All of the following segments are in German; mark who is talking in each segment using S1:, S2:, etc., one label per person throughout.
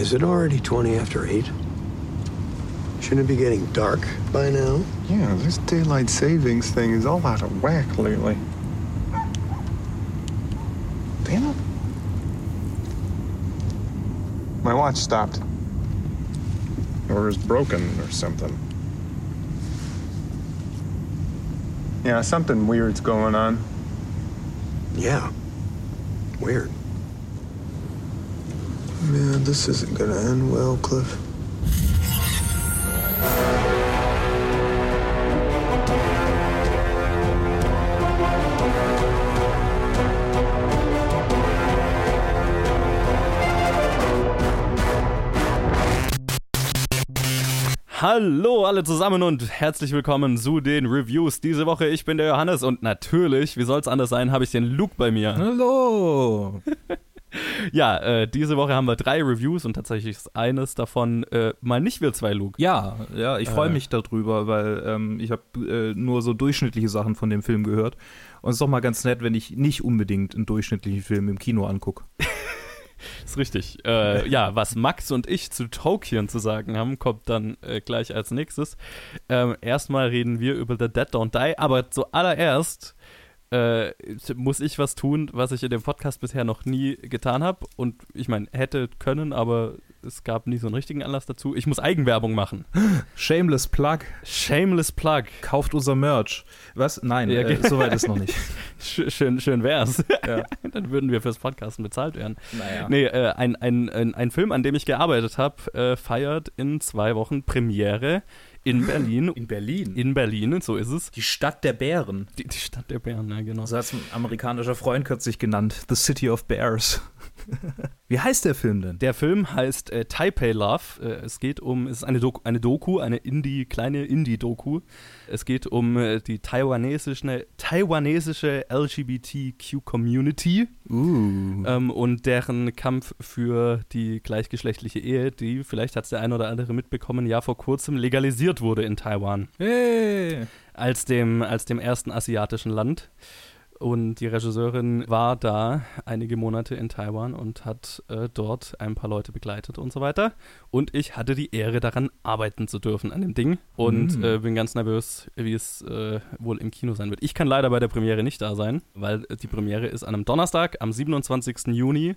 S1: Is it already 20 after 8? Shouldn't it be getting dark by now?
S2: Yeah, this daylight savings thing is all out of whack lately. Damn it. My watch stopped. Or is broken or something. Yeah, something weird's going on.
S1: Yeah. Weird. Man, this isn't gonna end well, Cliff.
S3: Hallo alle zusammen und herzlich willkommen zu den Reviews diese Woche. Ich bin der Johannes und natürlich, wie soll es anders sein, habe ich den Luke bei mir.
S4: Hallo!
S3: Ja, äh, diese Woche haben wir drei Reviews und tatsächlich ist eines davon äh, mal nicht wir zwei, Luke.
S4: Ja, ja, ich freue
S3: Äh.
S4: mich darüber, weil ähm, ich habe äh, nur so durchschnittliche Sachen von dem Film gehört. Und es ist doch mal ganz nett, wenn ich nicht unbedingt einen durchschnittlichen Film im Kino angucke.
S3: Ist richtig. Äh, ja, was Max und ich zu Tolkien zu sagen haben, kommt dann äh, gleich als nächstes. Ähm, erstmal reden wir über The Dead Don't Die, aber zuallererst äh, muss ich was tun, was ich in dem Podcast bisher noch nie getan habe. Und ich meine, hätte können, aber es gab nie so einen richtigen Anlass dazu. Ich muss Eigenwerbung machen.
S4: Shameless Plug.
S3: Shameless Plug.
S4: Kauft unser Merch. Was? Nein,
S3: Ja,
S4: äh, soweit ist noch nicht.
S3: Sch schön, schön wär's.
S4: Ja.
S3: Dann würden wir fürs Podcasten bezahlt werden.
S4: Naja.
S3: Nee, äh, ein, ein, ein, ein Film, an dem ich gearbeitet habe, äh, feiert in zwei Wochen Premiere in Berlin.
S4: In Berlin.
S3: In Berlin, so ist es.
S4: die Stadt der Bären.
S3: Die, die Stadt der Bären, ja, genau.
S4: So hat es ein amerikanischer Freund kürzlich genannt. The City of Bears. Wie heißt der Film denn?
S3: Der Film heißt äh, Taipei Love. Äh, es geht um, es ist eine, Doku, eine Doku, eine Indie, kleine Indie-Doku. Es geht um äh, die taiwanesische, taiwanesische LGBTQ-Community
S4: Uh.
S3: ähm, und deren Kampf für die gleichgeschlechtliche Ehe, die, vielleicht hat es der ein oder andere mitbekommen, ja vor kurzem legalisiert wurde in Taiwan.
S4: Hey.
S3: als dem, als dem ersten asiatischen Land. Und die Regisseurin war da einige Monate in Taiwan und hat äh, dort ein paar Leute begleitet und so weiter. Und ich hatte die Ehre, daran arbeiten zu dürfen an dem Ding. Und
S4: Mm.
S3: äh, bin ganz nervös, wie es äh, wohl im Kino sein wird. Ich kann leider bei der Premiere nicht da sein, weil äh, die Premiere ist an einem Donnerstag, am 27. Juni.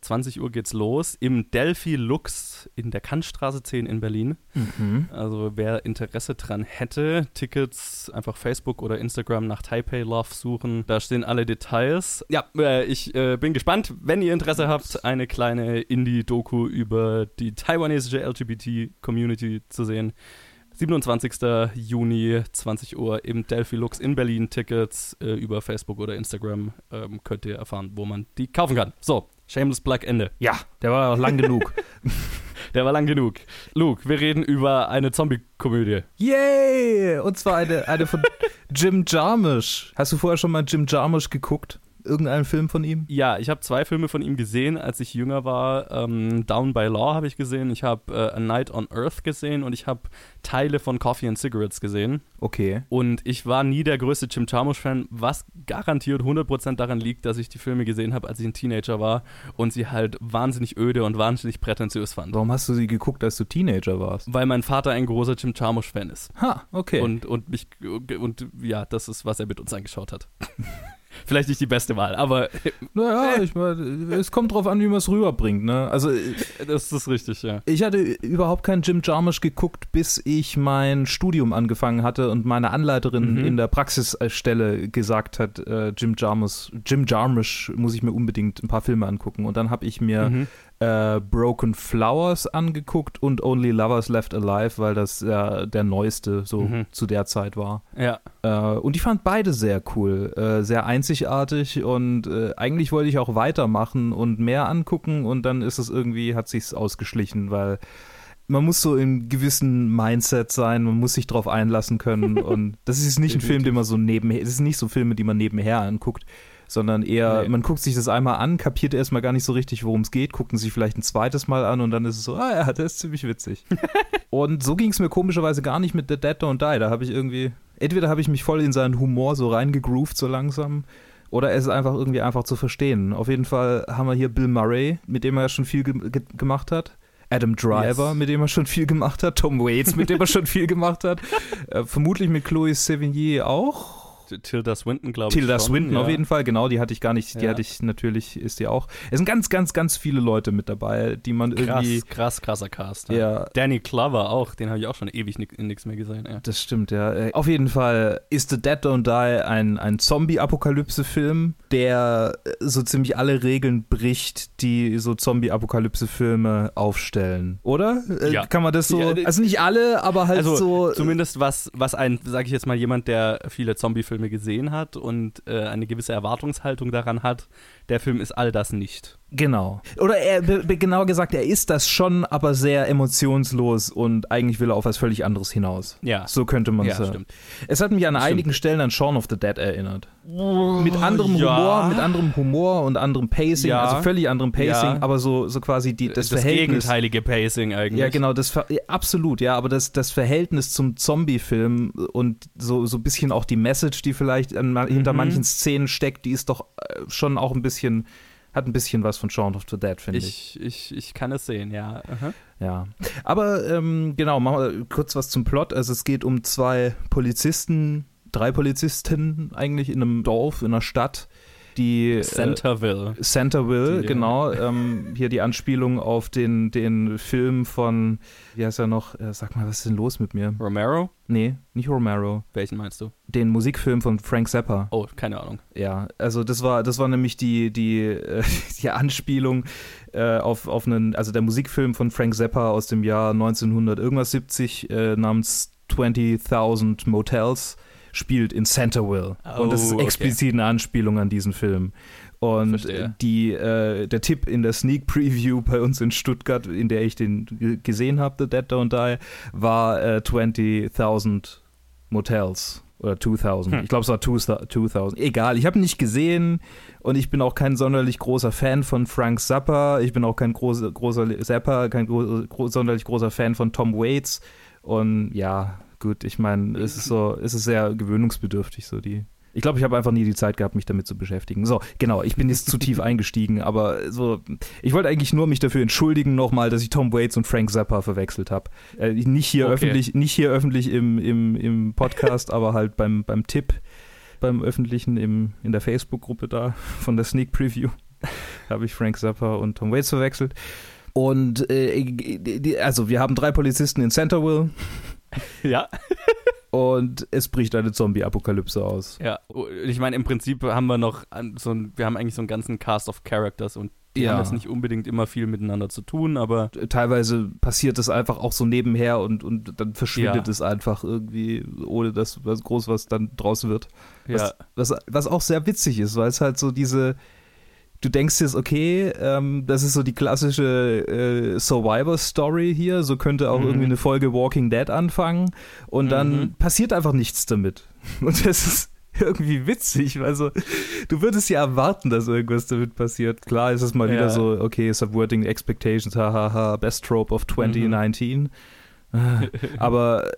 S3: 20 Uhr geht's los im Delphi Lux in der Kantstraße 10 in Berlin.
S4: Mhm.
S3: Also wer Interesse dran hätte, Tickets einfach Facebook oder Instagram nach Taipei Love suchen. Da stehen alle Details. Ja, äh, ich äh, bin gespannt, wenn ihr Interesse habt, eine kleine Indie-Doku über die taiwanesische LGBT-Community zu sehen. 27. Juni, 20 Uhr im Delphi Lux in Berlin. Tickets äh, über Facebook oder Instagram ähm, könnt ihr erfahren, wo man die kaufen kann. So, Shameless Plug Ende.
S4: Ja, der war auch lang genug.
S3: Der war lang genug. Luke, wir reden über eine Zombie-Komödie.
S4: Yay! Und zwar eine, eine von Jim Jarmusch. Hast du vorher schon mal Jim Jarmusch geguckt? Irgendeinen Film von ihm?
S3: Ja, ich habe zwei Filme von ihm gesehen, als ich jünger war. Ähm, Down by Law habe ich gesehen, ich habe äh, A Night on Earth gesehen und ich habe Teile von Coffee and Cigarettes gesehen.
S4: Okay.
S3: Und ich war nie der größte Jim Jarmusch-Fan, was garantiert 100% daran liegt, dass ich die Filme gesehen habe, als ich ein Teenager war und sie halt wahnsinnig öde und wahnsinnig prätentiös fand.
S4: Warum hast du sie geguckt, als du Teenager warst?
S3: Weil mein Vater ein großer Jim Jarmusch-Fan ist.
S4: Ha, okay.
S3: Und, und mich und ja, das ist, was er mit uns angeschaut hat. Vielleicht nicht die beste Wahl, aber
S4: naja, ich mein, es kommt drauf an, wie man es rüberbringt, ne? Also
S3: das ist richtig, ja.
S4: ich hatte überhaupt keinen Jim Jarmusch geguckt, bis ich mein Studium angefangen hatte und meine Anleiterin
S3: Mhm.
S4: in der Praxisstelle gesagt hat, äh, Jim Jarmusch, Jim Jarmusch muss ich mir unbedingt ein paar Filme angucken. Und dann habe ich mir
S3: Mhm.
S4: Äh, Broken Flowers angeguckt und Only Lovers Left Alive, weil das ja der neueste so
S3: Mhm.
S4: zu der Zeit war.
S3: Ja.
S4: Äh, und ich fand beide sehr cool, äh, sehr einzigartig und äh, eigentlich wollte ich auch weitermachen und mehr angucken und dann ist es irgendwie, hat sich's ausgeschlichen, weil man muss so im gewissen Mindset sein, man muss sich drauf einlassen können und das ist nicht ein Film, den man so nebenher, es ist nicht so Filme, die man nebenher anguckt, sondern eher,
S3: Nee.
S4: man guckt sich das einmal an, kapiert erstmal gar nicht so richtig, worum es geht, guckt ihn sich vielleicht ein zweites Mal an und dann ist es so, ah ja, der ist ziemlich witzig. und so ging es mir komischerweise gar nicht mit The Dead Don't Die, da habe ich irgendwie, entweder habe ich mich voll in seinen Humor so reingegroovt so langsam oder es ist einfach irgendwie einfach zu verstehen. Auf jeden Fall haben wir hier Bill Murray, mit dem er ja schon viel ge ge gemacht hat. Adam Driver,
S3: Yes.
S4: mit dem er schon viel gemacht hat, Tom Waits, mit dem er schon viel gemacht hat, äh, vermutlich mit Chloe Sevigny auch.
S3: Tilda Swinton, glaube ich.
S4: Tilda
S3: schon,
S4: Swinton
S3: ja.
S4: auf jeden Fall, genau, die hatte ich gar nicht, die
S3: Ja.
S4: hatte ich natürlich, ist die auch. Es sind ganz, ganz, ganz viele Leute mit dabei, die man irgendwie.
S3: Krass, krass, krasser Cast.
S4: Ja.
S3: Danny Glover auch, den habe ich auch schon ewig in nichts mehr gesehen. Ja.
S4: Das stimmt, ja. Äh, Auf jeden Fall ist The Dead Don't Die ein, ein Zombie-Apokalypse-Film, der äh, so ziemlich alle Regeln bricht, die so Zombie-Apokalypse-Filme aufstellen. Oder? Äh,
S3: Ja.
S4: Kann man das so. Also nicht alle, aber halt
S3: Also
S4: so.
S3: zumindest was, was ein, sage ich jetzt mal, jemand, der viele Zombie-Filme gesehen hat und äh, eine gewisse Erwartungshaltung daran hat, der Film ist all das nicht.
S4: Genau. Oder er, genauer gesagt, er ist das schon, aber sehr emotionslos und eigentlich will er auf was völlig anderes hinaus.
S3: Ja.
S4: So könnte man
S3: Ja,
S4: es sagen.
S3: stimmt.
S4: Es hat mich an
S3: Stimmt.
S4: einigen Stellen an Shaun of the Dead erinnert. mit anderem
S3: Oh, ja.
S4: Humor, mit anderem Humor und anderem Pacing,
S3: Ja.
S4: also völlig anderem Pacing,
S3: Ja.
S4: aber so, so quasi die, das,
S3: das
S4: Verhältnis.
S3: gegenteilige Pacing eigentlich.
S4: Ja, genau, das ja, absolut, ja, aber das, das Verhältnis zum Zombie-Film und so, so ein bisschen auch die Message, die vielleicht an, hinter
S3: Mhm.
S4: manchen Szenen steckt, die ist doch äh, schon auch ein bisschen, hat ein bisschen was von Shaun of the Dead, finde ich.
S3: Ich, ich, ich kann es sehen, ja. Aha.
S4: Ja. Aber ähm, genau, machen wir kurz was zum Plot. Also es geht um zwei Polizisten, drei Polizisten eigentlich in einem Dorf, in einer Stadt, die äh,
S3: Centerville.
S4: Centerville,
S3: Die,
S4: genau. Ähm, hier die Anspielung auf den, den Film von, wie heißt er noch? Äh, sag mal, was ist denn los mit mir?
S3: Romero?
S4: Nee, nicht Romero.
S3: Welchen meinst du?
S4: Den Musikfilm von Frank Zappa.
S3: Oh, keine Ahnung.
S4: Ja, also das war, das war nämlich die, die, äh, die Anspielung äh, auf, auf einen, also der Musikfilm von Frank Zappa aus dem Jahr 1900 irgendwas 70 äh, namens 20.000 Motels spielt in Centerville. Und das ist
S3: Oh, okay.
S4: explizit eine Anspielung an diesen Film. Und
S3: Verstehe.
S4: die, äh, der Tipp in der Sneak Preview bei uns in Stuttgart, in der ich den gesehen habe, The Dead Don't Die, war äh, 20.000 Motels oder 2000.
S3: Hm.
S4: Ich glaube, es war 2000. Egal, ich habe ihn nicht gesehen und ich bin auch kein sonderlich großer Fan von Frank Zappa. Ich bin auch kein großer, großer Zappa, kein gro gro sonderlich großer Fan von Tom Waits. Und ja, gut, ich meine, es ist so, es ist sehr gewöhnungsbedürftig, so die. Ich glaube, ich habe einfach nie die Zeit gehabt, mich damit zu beschäftigen. So, genau, ich bin jetzt zu tief eingestiegen, aber so, ich wollte eigentlich nur mich dafür entschuldigen nochmal, dass ich Tom Waits und Frank Zappa verwechselt habe. Äh, nicht hier
S3: Okay.
S4: öffentlich, nicht hier öffentlich im, im, im Podcast, aber halt beim, beim Tipp, beim öffentlichen im, in der Facebook-Gruppe da von der Sneak Preview habe ich Frank Zappa und Tom Waits verwechselt. Und äh, die- also wir haben drei Polizisten in Centerville
S3: Ja.
S4: und es bricht eine Zombie-Apokalypse aus.
S3: Ja. Ich meine, im Prinzip haben wir noch so ein, wir haben eigentlich so einen ganzen Cast of Characters und die
S4: Ja.
S3: haben jetzt nicht unbedingt immer viel miteinander zu tun, aber
S4: Teilweise passiert es einfach auch so nebenher und, und dann verschwindet
S3: Ja.
S4: es einfach irgendwie, ohne dass was groß was dann draus wird.
S3: ja.
S4: Was, was, was auch sehr witzig ist, weil es halt so diese, du denkst jetzt, okay, ähm, das ist so die klassische äh, Survivor-Story hier, so könnte auch
S3: Mhm.
S4: irgendwie eine Folge Walking Dead anfangen und dann
S3: Mhm.
S4: passiert einfach nichts damit. Und das ist irgendwie witzig, weil so, du würdest ja erwarten, dass irgendwas damit passiert. Klar ist es mal
S3: Ja.
S4: wieder so, okay, subverting expectations, hahaha, best trope of 2019. Äh, Aber äh,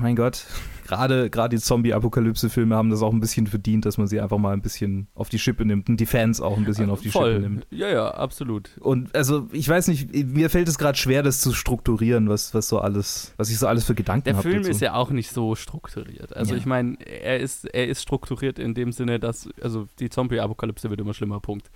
S4: mein Gott, gerade gerade die Zombie-Apokalypse-Filme haben das auch ein bisschen verdient, dass man sie einfach mal ein bisschen auf die Schippe nimmt und die Fans auch ein bisschen auf die
S3: Voll.
S4: Schippe nimmt.
S3: Ja, ja, absolut.
S4: Und also ich weiß nicht, mir fällt es gerade schwer, das zu strukturieren, was, was so alles, was ich so alles für Gedanken
S3: Der
S4: habe.
S3: Film
S4: dazu.
S3: ist ja auch nicht so strukturiert. Also
S4: Ja.
S3: ich meine, er ist, er ist strukturiert in dem Sinne, dass, also die Zombie-Apokalypse wird immer schlimmer, Punkt.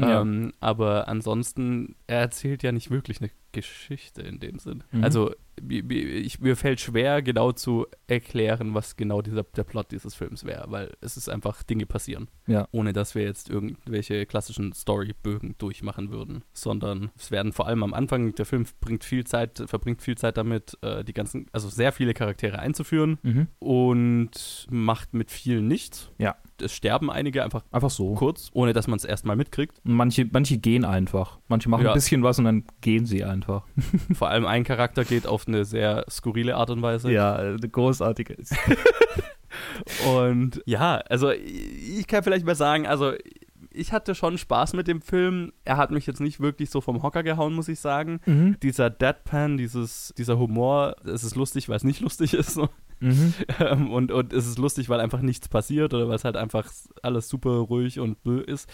S4: Ja.
S3: Ähm, aber ansonsten, er erzählt ja nicht wirklich eine Geschichte in dem Sinn.
S4: Mhm.
S3: Also ich, mir fällt schwer, genau zu erklären, was genau dieser, der Plot dieses Films wäre, weil es ist einfach, Dinge passieren.
S4: Ja.
S3: Ohne dass wir jetzt irgendwelche klassischen Storybögen durchmachen würden. Sondern es werden vor allem am Anfang, der Film bringt viel Zeit, verbringt viel Zeit damit, äh, die ganzen, also sehr viele Charaktere einzuführen
S4: Mhm.
S3: und macht mit vielen nichts.
S4: Ja.
S3: Es sterben einige einfach
S4: Einfach so.
S3: kurz, ohne dass man es erstmal mitkriegt.
S4: Manche, manche gehen einfach. Manche machen
S3: Ja.
S4: ein bisschen was und dann gehen sie einfach.
S3: Vor allem ein Charakter geht auf eine sehr skurrile Art und Weise.
S4: Ja, eine großartige.
S3: Und ja, also ich kann vielleicht mal sagen, also ich hatte schon Spaß mit dem Film. Er hat mich jetzt nicht wirklich so vom Hocker gehauen, muss ich sagen.
S4: Mhm.
S3: Dieser Deadpan, dieses, dieser Humor, es ist lustig, weil es nicht lustig ist.
S4: Mhm.
S3: Ähm, und, und es ist lustig, weil einfach nichts passiert oder weil es halt einfach alles super ruhig und bö ist.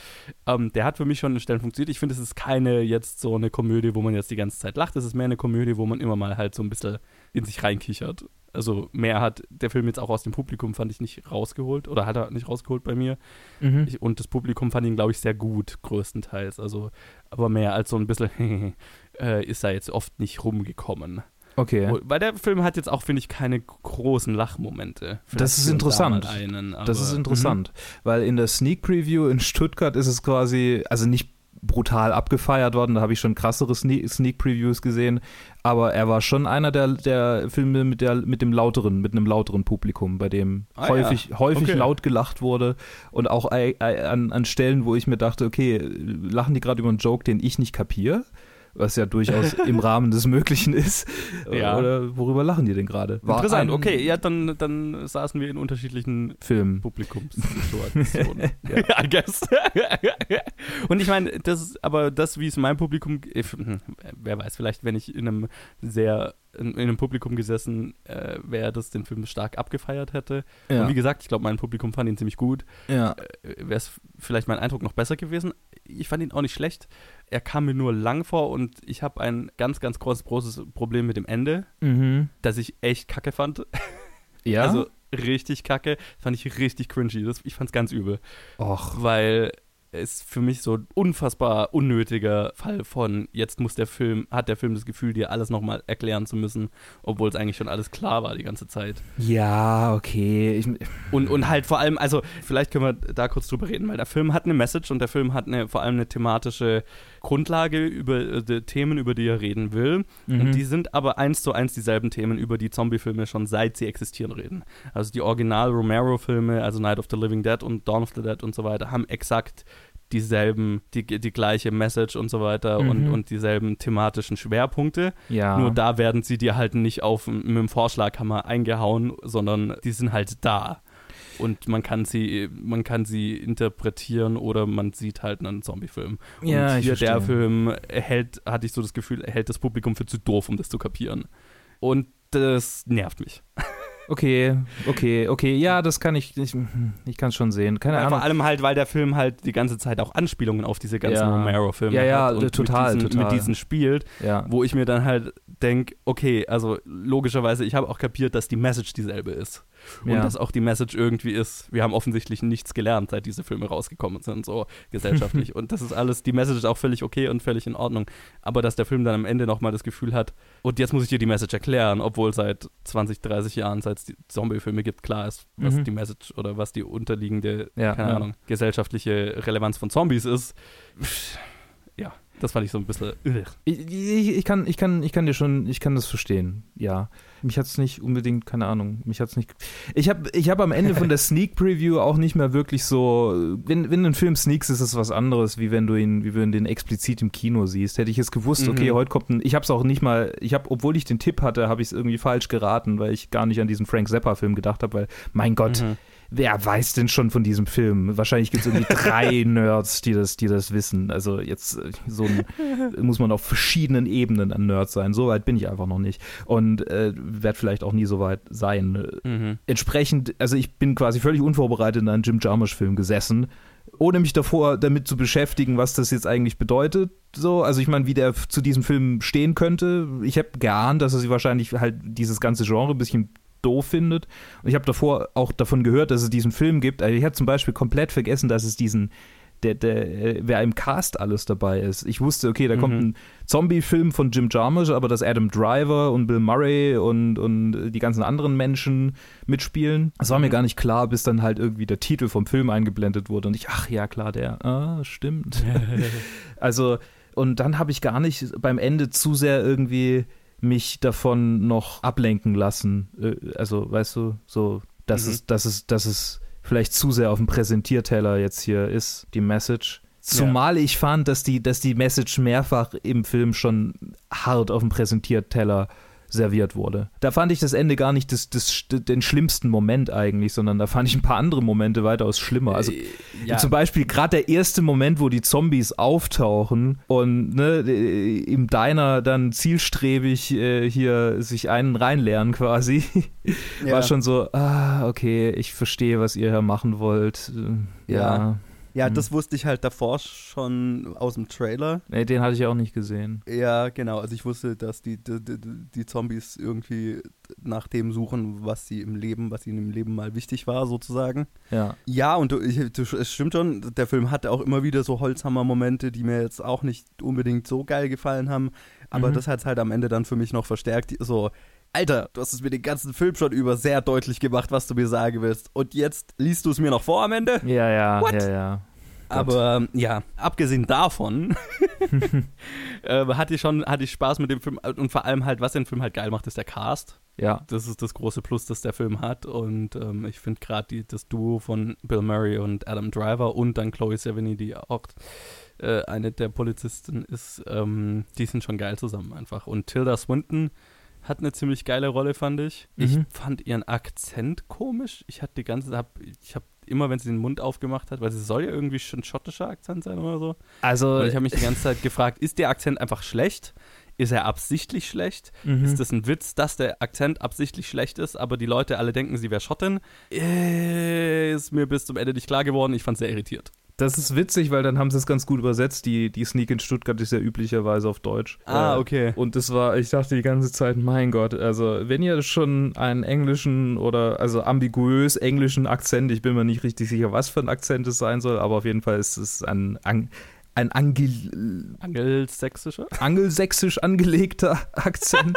S3: Ähm, der hat für mich schon in Stellen funktioniert. Ich finde, es ist keine jetzt so eine Komödie, wo man jetzt die ganze Zeit lacht. Es ist mehr eine Komödie, wo man immer mal halt so ein bisschen in sich reinkichert. Also mehr hat der Film jetzt auch aus dem Publikum, fand ich, nicht rausgeholt oder hat er nicht rausgeholt bei mir.
S4: Mhm.
S3: Ich, und das Publikum fand ihn, glaube ich, sehr gut, größtenteils. Also, aber mehr als so ein bisschen äh, ist da jetzt oft nicht rumgekommen.
S4: Okay.
S3: Weil der Film hat jetzt auch, finde ich, keine großen Lachmomente. Vielleicht
S4: Das ist
S3: da
S4: interessant.
S3: mal Einen,
S4: Das ist interessant, weil in der Sneak Preview in Stuttgart ist es quasi, also nicht brutal abgefeiert worden, da habe ich schon krassere Sneak, Sneak Previews gesehen, aber er war schon einer der, der Filme mit, der, mit dem lauteren, mit einem lauteren Publikum, bei dem
S3: Ah,
S4: häufig,
S3: ja.
S4: häufig
S3: Okay.
S4: laut gelacht wurde und auch ei- ei- an, an Stellen, wo ich mir dachte, okay, lachen die gerade über einen Joke, den ich nicht kapiere? Was ja durchaus im Rahmen des Möglichen ist.
S3: Ja.
S4: Oder worüber lachen die denn gerade?
S3: Interessant, okay, ja, dann, dann saßen wir in unterschiedlichen
S4: Film.
S3: Publikumssituationen. ja. I guess. Und ich meine, das aber das, wie es mein Publikum, hm, wer weiß, vielleicht, wenn ich in einem sehr, in, in einem Publikum gesessen äh, wäre, das den Film stark abgefeiert hätte.
S4: Ja.
S3: Und wie gesagt, ich glaube, mein Publikum fand ihn ziemlich gut.
S4: ja.
S3: wäre es vielleicht mein Eindruck noch besser gewesen. Ich fand ihn auch nicht schlecht. Er kam mir nur lang vor und ich habe ein ganz, ganz großes, großes Problem mit dem Ende,
S4: Mhm.
S3: das ich echt kacke fand.
S4: Ja.
S3: Also richtig kacke. Fand ich richtig cringy. Das, ich fand's ganz übel.
S4: Och.
S3: Weil es für mich so ein unfassbar unnötiger Fall von jetzt muss der Film, hat der Film das Gefühl, dir alles nochmal erklären zu müssen, obwohl es eigentlich schon alles klar war die ganze Zeit.
S4: Ja, okay. Ich,
S3: Und, und halt vor allem, also vielleicht können wir da kurz drüber reden, weil der Film hat eine Message und der Film hat eine, vor allem eine thematische Grundlage über äh, die Themen, über die er reden will.
S4: Mhm.
S3: Und die sind aber eins zu eins dieselben Themen, über die Zombie-Filme schon seit sie existieren reden. Also die Original-Romero-Filme, also Night of the Living Dead und Dawn of the Dead und so weiter, haben exakt dieselben, die, die gleiche Message und so weiter und,
S4: Mhm.
S3: und dieselben thematischen Schwerpunkte.
S4: ja.
S3: Nur da werden sie dir halt nicht auf mit dem Vorschlaghammer eingehauen, sondern die sind halt da. Und man kann sie, man kann sie interpretieren oder man sieht halt einen Zombie-Film. Und
S4: Ja, ich
S3: hier der. Film erhält, hatte ich so das Gefühl, hält das Publikum für zu doof, um das zu kapieren. Und das nervt mich.
S4: Okay, okay, okay. Ja, das kann ich, ich, ich kann es schon sehen. Keine Ahnung.
S3: vor allem halt, weil der Film halt die ganze Zeit auch Anspielungen auf diese ganzen
S4: Ja.
S3: Romero-Filme
S4: Ja, ja,
S3: hat und
S4: total,
S3: mit diesen,
S4: total.
S3: mit diesen spielt.
S4: Ja.
S3: wo ich mir dann halt denke, okay, also logischerweise, ich habe auch kapiert, dass die Message dieselbe ist. Und
S4: Ja.
S3: dass auch die Message irgendwie ist, wir haben offensichtlich nichts gelernt, seit diese Filme rausgekommen sind, so gesellschaftlich. und das ist alles, die Message ist auch völlig okay und völlig in Ordnung. Aber dass der Film dann am Ende nochmal das Gefühl hat, und jetzt muss ich dir die Message erklären, obwohl seit 20, 30 Jahren, seit es die Zombie-Filme gibt, klar ist, was
S4: Mhm.
S3: die Message oder was die unterliegende,
S4: Ja,
S3: keine
S4: ja.
S3: Ahnung, gesellschaftliche Relevanz von Zombies ist. Ja, das fand ich so ein bisschen. Ugh.
S4: Ich, ich, ich, kann, ich, kann, ich kann dir schon, ich kann das verstehen, ja. Mich hat es nicht unbedingt, keine Ahnung, mich hat es nicht. Ich habe ich hab am Ende von der Sneak Preview auch nicht mehr wirklich so, wenn, wenn ein Film sneaks, ist es was anderes, wie wenn du ihn, wie wenn du ihn explizit im Kino siehst. Hätte ich jetzt gewusst, okay,
S3: Mhm.
S4: heute kommt ein, ich habe es auch nicht mal, ich habe, obwohl ich den Tipp hatte, habe ich es irgendwie falsch geraten, weil ich gar nicht an diesen Frank Zappa-Film gedacht habe, weil, mein Gott,
S3: Mhm.
S4: Wer weiß denn schon von diesem Film? Wahrscheinlich gibt es irgendwie drei Nerds, die das, die das wissen. Also jetzt äh, so ein, muss man auf verschiedenen Ebenen ein Nerd sein. So weit bin ich einfach noch nicht. Und äh, werde vielleicht auch nie so weit sein.
S3: Mhm.
S4: Entsprechend, also ich bin quasi völlig unvorbereitet in einen Jim Jarmusch-Film gesessen, ohne mich davor damit zu beschäftigen, was das jetzt eigentlich bedeutet. So, also ich meine, wie der zu diesem Film stehen könnte. Ich habe geahnt, dass er sie wahrscheinlich halt dieses ganze Genre ein bisschen doof findet. Und ich habe davor auch davon gehört, dass es diesen Film gibt. Also ich hatte zum Beispiel komplett vergessen, dass es diesen, der, der, äh, wer im Cast alles dabei ist. Ich wusste, okay, da kommt
S3: Mhm.
S4: ein Zombie-Film von Jim Jarmusch, aber dass Adam Driver und Bill Murray und, und die ganzen anderen Menschen mitspielen. Das war mir
S3: Mhm.
S4: gar nicht klar, bis dann halt irgendwie der Titel vom Film eingeblendet wurde und ich, ach ja, klar, der, ah, stimmt. also, und dann habe ich gar nicht beim Ende zu sehr irgendwie mich davon noch ablenken lassen. Äh, Also, weißt du, so, dass
S3: Mhm.
S4: es, dass es, dass es vielleicht zu sehr auf dem Präsentierteller jetzt hier ist, die Message. Zumal ich fand, dass die, dass die Message mehrfach im Film schon hart auf dem Präsentierteller serviert wurde. Da fand ich das Ende gar nicht das, das, den schlimmsten Moment eigentlich, sondern da fand ich ein paar andere Momente weitaus schlimmer. Also
S3: Äh, ja.
S4: zum Beispiel gerade der erste Moment, wo die Zombies auftauchen und ne, im Diner dann zielstrebig äh, hier sich einen reinlernen quasi,
S3: Ja.
S4: war schon so, ah, okay, ich verstehe, was ihr hier machen wollt. Äh, Ja.
S3: Ja. Ja,
S4: Mhm.
S3: das wusste ich halt davor schon aus dem Trailer.
S4: Nee, den hatte ich auch nicht gesehen.
S3: Ja, genau. Also ich wusste, dass die, die, die, Zombies irgendwie nach dem suchen, was sie im Leben, was ihnen im Leben mal wichtig war, sozusagen.
S4: Ja.
S3: Ja, und es stimmt schon, der Film hatte auch immer wieder so Holzhammer-Momente, die mir jetzt auch nicht unbedingt so geil gefallen haben. Aber
S4: Mhm.
S3: das hat es halt am Ende dann für mich noch verstärkt. So, Alter, du hast es mir den ganzen Film schon über sehr deutlich gemacht, was du mir sagen willst. Und jetzt liest du es mir noch vor am Ende?
S4: Ja, ja,
S3: What?
S4: ja, ja.
S3: Aber ähm, ja, abgesehen davon äh, hatte ich schon hatte ich Spaß mit dem Film und vor allem halt, was den Film halt geil macht, ist der Cast.
S4: Ja.
S3: Das ist das große Plus, das der Film hat. Und ähm, ich finde gerade das Duo von Bill Murray und Adam Driver und dann Chloe Sevigny, die auch äh, eine der Polizisten ist, ähm, die sind schon geil zusammen einfach. Und Tilda Swinton hat eine ziemlich geile Rolle, fand ich. Ich
S4: Mhm.
S3: fand ihren Akzent komisch. Ich hatte die ganze hab, ich habe immer, wenn sie den Mund aufgemacht hat, weil sie soll ja irgendwie schon schottischer Akzent sein oder so.
S4: Also,
S3: Und ich habe mich die ganze Zeit gefragt, ist der Akzent einfach schlecht? Ist er absichtlich schlecht?
S4: Mhm.
S3: Ist das ein Witz, dass der Akzent absichtlich schlecht ist, aber die Leute alle denken, sie wäre Schottin? Äh, Ist mir bis zum Ende nicht klar geworden. Ich fand es sehr irritiert.
S4: Das ist witzig, weil dann haben sie es ganz gut übersetzt. Die, die Sneak in Stuttgart ist ja üblicherweise auf Deutsch.
S3: Ah, okay.
S4: Und das war, ich dachte die ganze Zeit, mein Gott, also wenn ihr schon einen englischen oder also ambiguös englischen Akzent, ich bin mir nicht richtig sicher, was für ein Akzent es sein soll, aber auf jeden Fall ist es ein, ein, ein Angel,
S3: Angelsächsischer?
S4: angelsächsisch angelegter Akzent.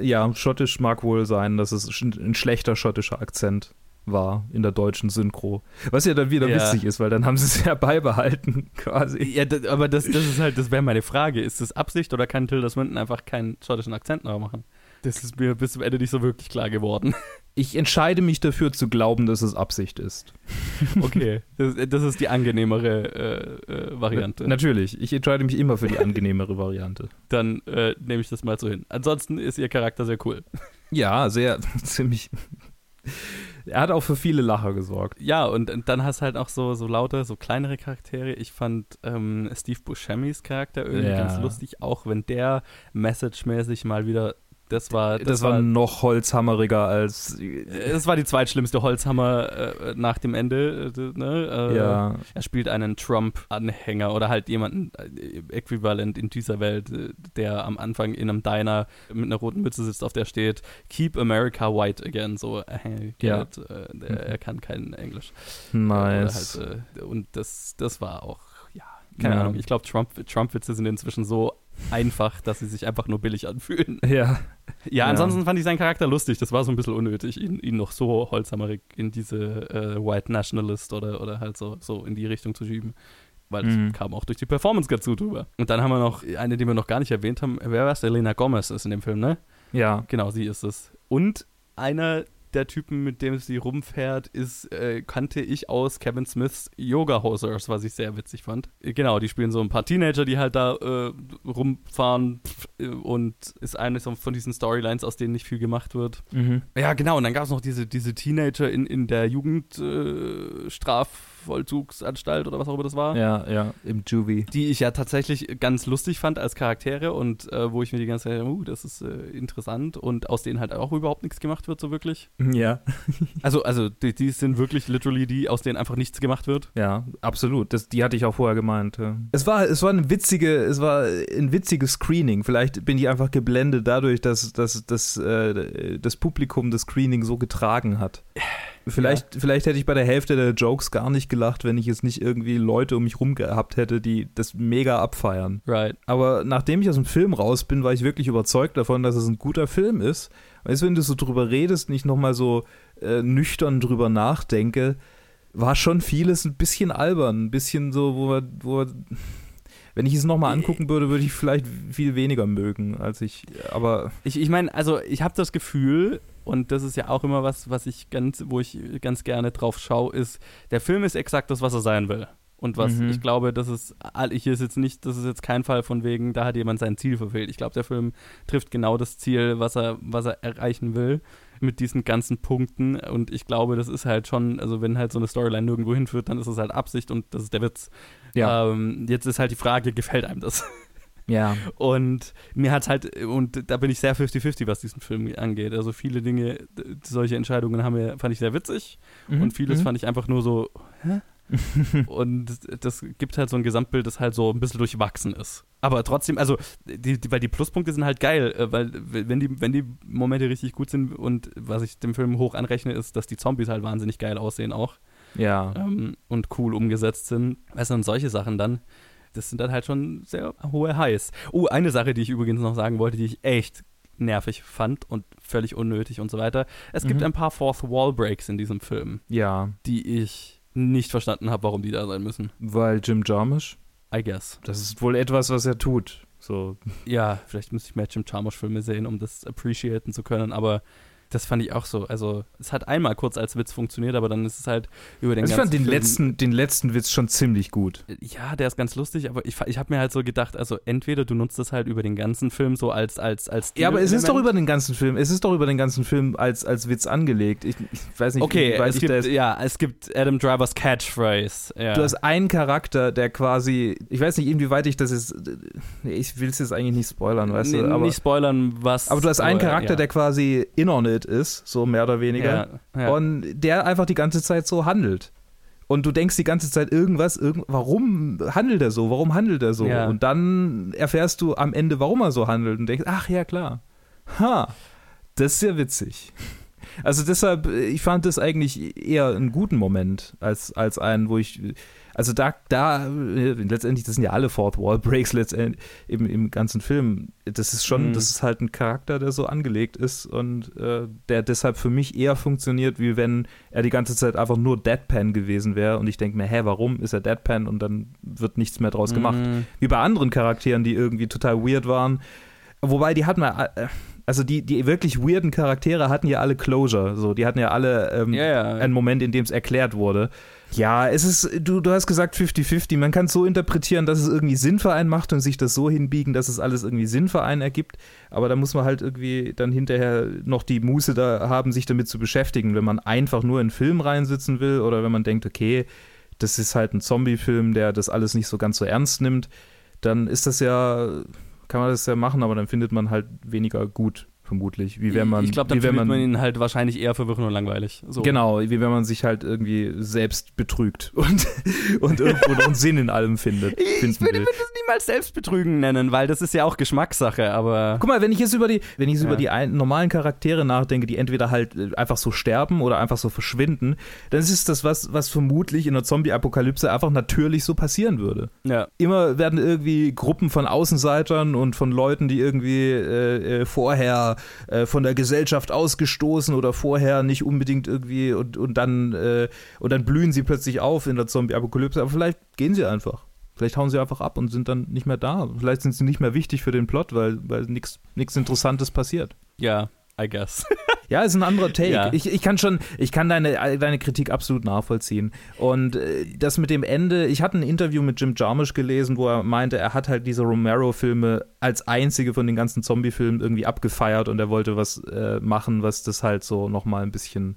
S4: ja, schottisch mag wohl sein, dass es sch- ein schlechter schottischer Akzent war in der deutschen Synchro. Was ja dann wieder
S3: Ja.
S4: witzig ist, weil dann haben sie es ja beibehalten quasi.
S3: Ja, d- aber das, das ist halt, das wäre meine Frage. Ist das Absicht oder kann Tilda Swinton einfach keinen schottischen Akzent noch machen? Das ist mir bis zum Ende nicht so wirklich klar geworden.
S4: Ich entscheide mich dafür zu glauben, dass es Absicht ist.
S3: Okay, das, das ist die angenehmere äh, äh, Variante.
S4: Natürlich, ich entscheide mich immer für die angenehmere Variante.
S3: Dann äh, nehme ich das mal so hin. Ansonsten ist ihr Charakter sehr cool.
S4: Ja, sehr, ziemlich. Er hat auch für viele Lacher gesorgt.
S3: Ja, und, und dann hast halt auch so, so lauter, so kleinere Charaktere. Ich fand ähm, Steve Buscemi's Charakter irgendwie
S4: Ja.
S3: ganz lustig, auch wenn der message-mäßig mal wieder, das war,
S4: Das, war noch holzhammeriger als.
S3: es war die zweitschlimmste Holzhammer äh, nach dem Ende. Äh, ne? äh,
S4: Ja,
S3: Er spielt einen Trump-Anhänger oder halt jemanden äh, äquivalent in dieser Welt, äh, der am Anfang in einem Diner mit einer roten Mütze sitzt, auf der steht Keep America White again. So, äh,
S4: Ja.
S3: it, der, er kann kein Englisch.
S4: nice.
S3: Halt, und das, das war auch, ja, keine
S4: Ja.
S3: Ahnung. Ich glaube, Trump, Trump-Witze sind inzwischen so einfach, dass sie sich einfach nur billig anfühlen.
S4: ja.
S3: Ja,
S4: Ja.
S3: ansonsten fand ich seinen Charakter lustig. Das war so ein bisschen unnötig, ihn, ihn noch so holzhammerig in diese äh, White Nationalist oder, oder halt so, so in die Richtung zu schieben. Weil das
S4: Mhm.
S3: kam auch durch die Performance ganz gut drüber. Und dann haben wir noch eine, die wir noch gar nicht erwähnt haben. Wer war es? Elena Gomez ist in dem Film, ne?
S4: Ja.
S3: Genau, sie ist es. Und einer der Typen, mit dem sie rumfährt, ist, äh, kannte ich aus Kevin Smiths Yoga Hosers, was ich sehr witzig fand. Äh, Genau, die spielen so ein paar Teenager, die halt da äh, rumfahren äh, und ist eine von diesen Storylines, aus denen nicht viel gemacht wird.
S4: Mhm.
S3: Ja, genau, und dann gab es noch diese, diese Teenager in, in der Jugendstrafvollzugsanstalt äh, Strafvollzugsanstalt oder was auch immer das war.
S4: Ja, ja, im Juvie.
S3: Die ich ja tatsächlich ganz lustig fand als Charaktere und äh, wo ich mir die ganze Zeit, uh, das ist äh, interessant und aus denen halt auch überhaupt nichts gemacht wird, so wirklich.
S4: Ja.
S3: Also, also die, die sind wirklich literally die, aus denen einfach nichts gemacht wird.
S4: Ja, absolut. Das, die hatte ich auch vorher gemeint. Ja. Es war, es war eine witzige, es war ein witziges Screening. Vielleicht bin ich einfach geblendet dadurch, dass, dass, dass äh, das Publikum das Screening so getragen hat. Vielleicht, vielleicht hätte ich bei der Hälfte der Jokes gar nicht gelacht, wenn ich jetzt nicht irgendwie Leute um mich rum gehabt hätte, die das mega abfeiern.
S3: Right.
S4: Aber nachdem ich aus dem Film raus bin, war ich wirklich überzeugt davon, dass es ein guter Film ist. Weißt du, wenn du so drüber redest, nicht nochmal so äh, nüchtern drüber nachdenke, war schon vieles ein bisschen albern, ein bisschen so, wo wir, wo wir wenn ich es nochmal angucken würde, würde ich vielleicht viel weniger mögen, als ich, aber
S3: Ich, ich meine, also ich habe das Gefühl, und das ist ja auch immer was, was ich ganz, wo ich ganz gerne drauf schaue, ist, der Film ist exakt das, was er sein will. Und was
S4: Mhm.
S3: ich glaube, das ist all- hier ist jetzt nicht, das ist jetzt kein Fall von wegen, da hat jemand sein Ziel verfehlt. Ich glaube, der Film trifft genau das Ziel, was er, was er erreichen will mit diesen ganzen Punkten. Und ich glaube, das ist halt schon, also wenn halt so eine Storyline nirgendwo hinführt, dann ist es halt Absicht und das ist der Witz.
S4: Ja.
S3: Ähm, jetzt ist halt die Frage, gefällt einem das?
S4: ja.
S3: Und mir hat halt, und da bin ich sehr 50-50, was diesen Film angeht. Also viele Dinge, solche Entscheidungen haben mir, fand ich sehr witzig
S4: Mhm.
S3: und vieles fand ich einfach nur so, hä? und das gibt halt so ein Gesamtbild, das halt so ein bisschen durchwachsen ist. Aber trotzdem, also, die, die, weil die Pluspunkte sind halt geil, äh, weil wenn die, wenn die Momente richtig gut sind und was ich dem Film hoch anrechne, ist, dass die Zombies halt wahnsinnig geil aussehen auch
S4: Ja.
S3: ähm, und cool umgesetzt sind. Weißt du, und solche Sachen dann, das sind dann halt schon sehr hohe Highs. Oh, eine Sache, die ich übrigens noch sagen wollte, die ich echt nervig fand und völlig unnötig und so weiter. Es gibt
S4: Mhm.
S3: ein paar Fourth Wall Breaks in diesem Film,
S4: Ja.
S3: die ich nicht verstanden habe, warum die da sein müssen.
S4: Weil Jim Jarmusch,
S3: I guess.
S4: das ist wohl etwas, was er tut. So.
S3: Ja, vielleicht müsste ich mehr Jim Jarmusch-Filme sehen, um das appreciaten zu können, aber das fand ich auch so. Also, es hat einmal kurz als Witz funktioniert, aber dann ist es halt über den
S4: Also ich
S3: ganzen
S4: fand den
S3: Film
S4: letzten, den letzten Witz schon ziemlich gut.
S3: Ja, der ist ganz lustig, aber ich, ich habe mir halt so gedacht, also entweder du nutzt das halt über den ganzen Film so als als als
S4: Ja, aber es ist doch über den ganzen Film, es ist doch über den ganzen Film als, als Witz angelegt. Ich, ich weiß nicht,
S3: Okay,
S4: wie weit
S3: es
S4: ich
S3: gibt,
S4: jetzt-
S3: ja, es gibt Adam Drivers Catchphrase. Ja.
S4: Du hast einen Charakter, der quasi, ich weiß nicht, inwieweit ich das ist, ich will es jetzt eigentlich nicht spoilern, weißt
S3: Nee,
S4: du, aber,
S3: nicht spoilern, was.
S4: aber du hast einen
S3: aber,
S4: Charakter,
S3: ja.
S4: der quasi in on it ist, so mehr oder weniger,
S3: Ja, ja.
S4: und der einfach die ganze Zeit so handelt. Und du denkst die ganze Zeit irgendwas, irgend, warum handelt er so? Warum handelt er so?
S3: Ja.
S4: Und dann erfährst du am Ende, warum er so handelt und denkst, ach ja, klar. Ha, das ist ja witzig. Also deshalb, ich fand das eigentlich eher einen guten Moment als, als einen, wo ich, also da, da, äh, letztendlich, das sind ja alle Fourth Wall Breaks letztendlich im, im ganzen Film. Das ist schon,
S3: Mhm.
S4: das ist halt ein Charakter, der so angelegt ist und äh, der deshalb für mich eher funktioniert, wie wenn er die ganze Zeit einfach nur Deadpan gewesen wäre und ich denke mir, hä, warum ist er Deadpan und dann wird nichts mehr draus gemacht
S3: Mhm.
S4: wie bei anderen Charakteren, die irgendwie total weird waren. Wobei die hatten ja, äh, also die, die wirklich weirden Charaktere hatten ja alle Closure. So, die hatten ja alle ähm,
S3: Ja, ja.
S4: einen Moment, in dem es erklärt wurde. Ja, es ist, du, du hast gesagt 50-50. Man kann es so interpretieren, dass es irgendwie Sinn für einen macht und sich das so hinbiegen, dass es alles irgendwie Sinn für einen ergibt. Aber da muss man halt irgendwie dann hinterher noch die Muße da haben, sich damit zu beschäftigen. Wenn man einfach nur in einen Film reinsitzen will oder wenn man denkt, okay, das ist halt ein Zombie-Film, der das alles nicht so ganz so ernst nimmt, dann ist das ja, kann man das ja machen, aber dann findet man halt weniger gut, vermutlich. Wie wenn man,
S3: ich glaube, dann findet man ihn halt wahrscheinlich eher verwirrend und langweilig. So.
S4: Genau, wie wenn man sich halt irgendwie selbst betrügt und, und irgendwo noch einen Sinn in allem findet.
S3: Ich würde würde das niemals Selbstbetrügen nennen, weil das ist ja auch Geschmackssache, aber.
S4: Guck mal, wenn ich jetzt über die, wenn ich
S3: Ja.
S4: über die ein, normalen Charaktere nachdenke, die entweder halt äh, einfach so sterben oder einfach so verschwinden, dann ist das was, was vermutlich in einer Zombie-Apokalypse einfach natürlich so passieren würde.
S3: Ja.
S4: Immer werden irgendwie Gruppen von Außenseitern und von Leuten, die irgendwie äh, äh, äh, von der Gesellschaft ausgestoßen oder vorher nicht unbedingt irgendwie und, und dann äh, und dann blühen sie plötzlich auf in der Zombie-Apokalypse. Aber vielleicht gehen sie einfach. Vielleicht hauen sie einfach ab und sind dann nicht mehr da. Vielleicht sind sie nicht mehr wichtig für den Plot, weil, weil nichts Interessantes passiert.
S3: Ja, I guess.
S4: Ja, ist ein anderer Take.
S3: Ja.
S4: Ich, ich kann schon, ich kann deine, deine Kritik absolut nachvollziehen. Und äh, das mit dem Ende, ich hatte ein Interview mit Jim Jarmusch gelesen, wo er meinte, er hat halt diese Romero-Filme als einzige von den ganzen Zombie-Filmen irgendwie abgefeiert und er wollte was äh, machen, was das halt so nochmal ein bisschen.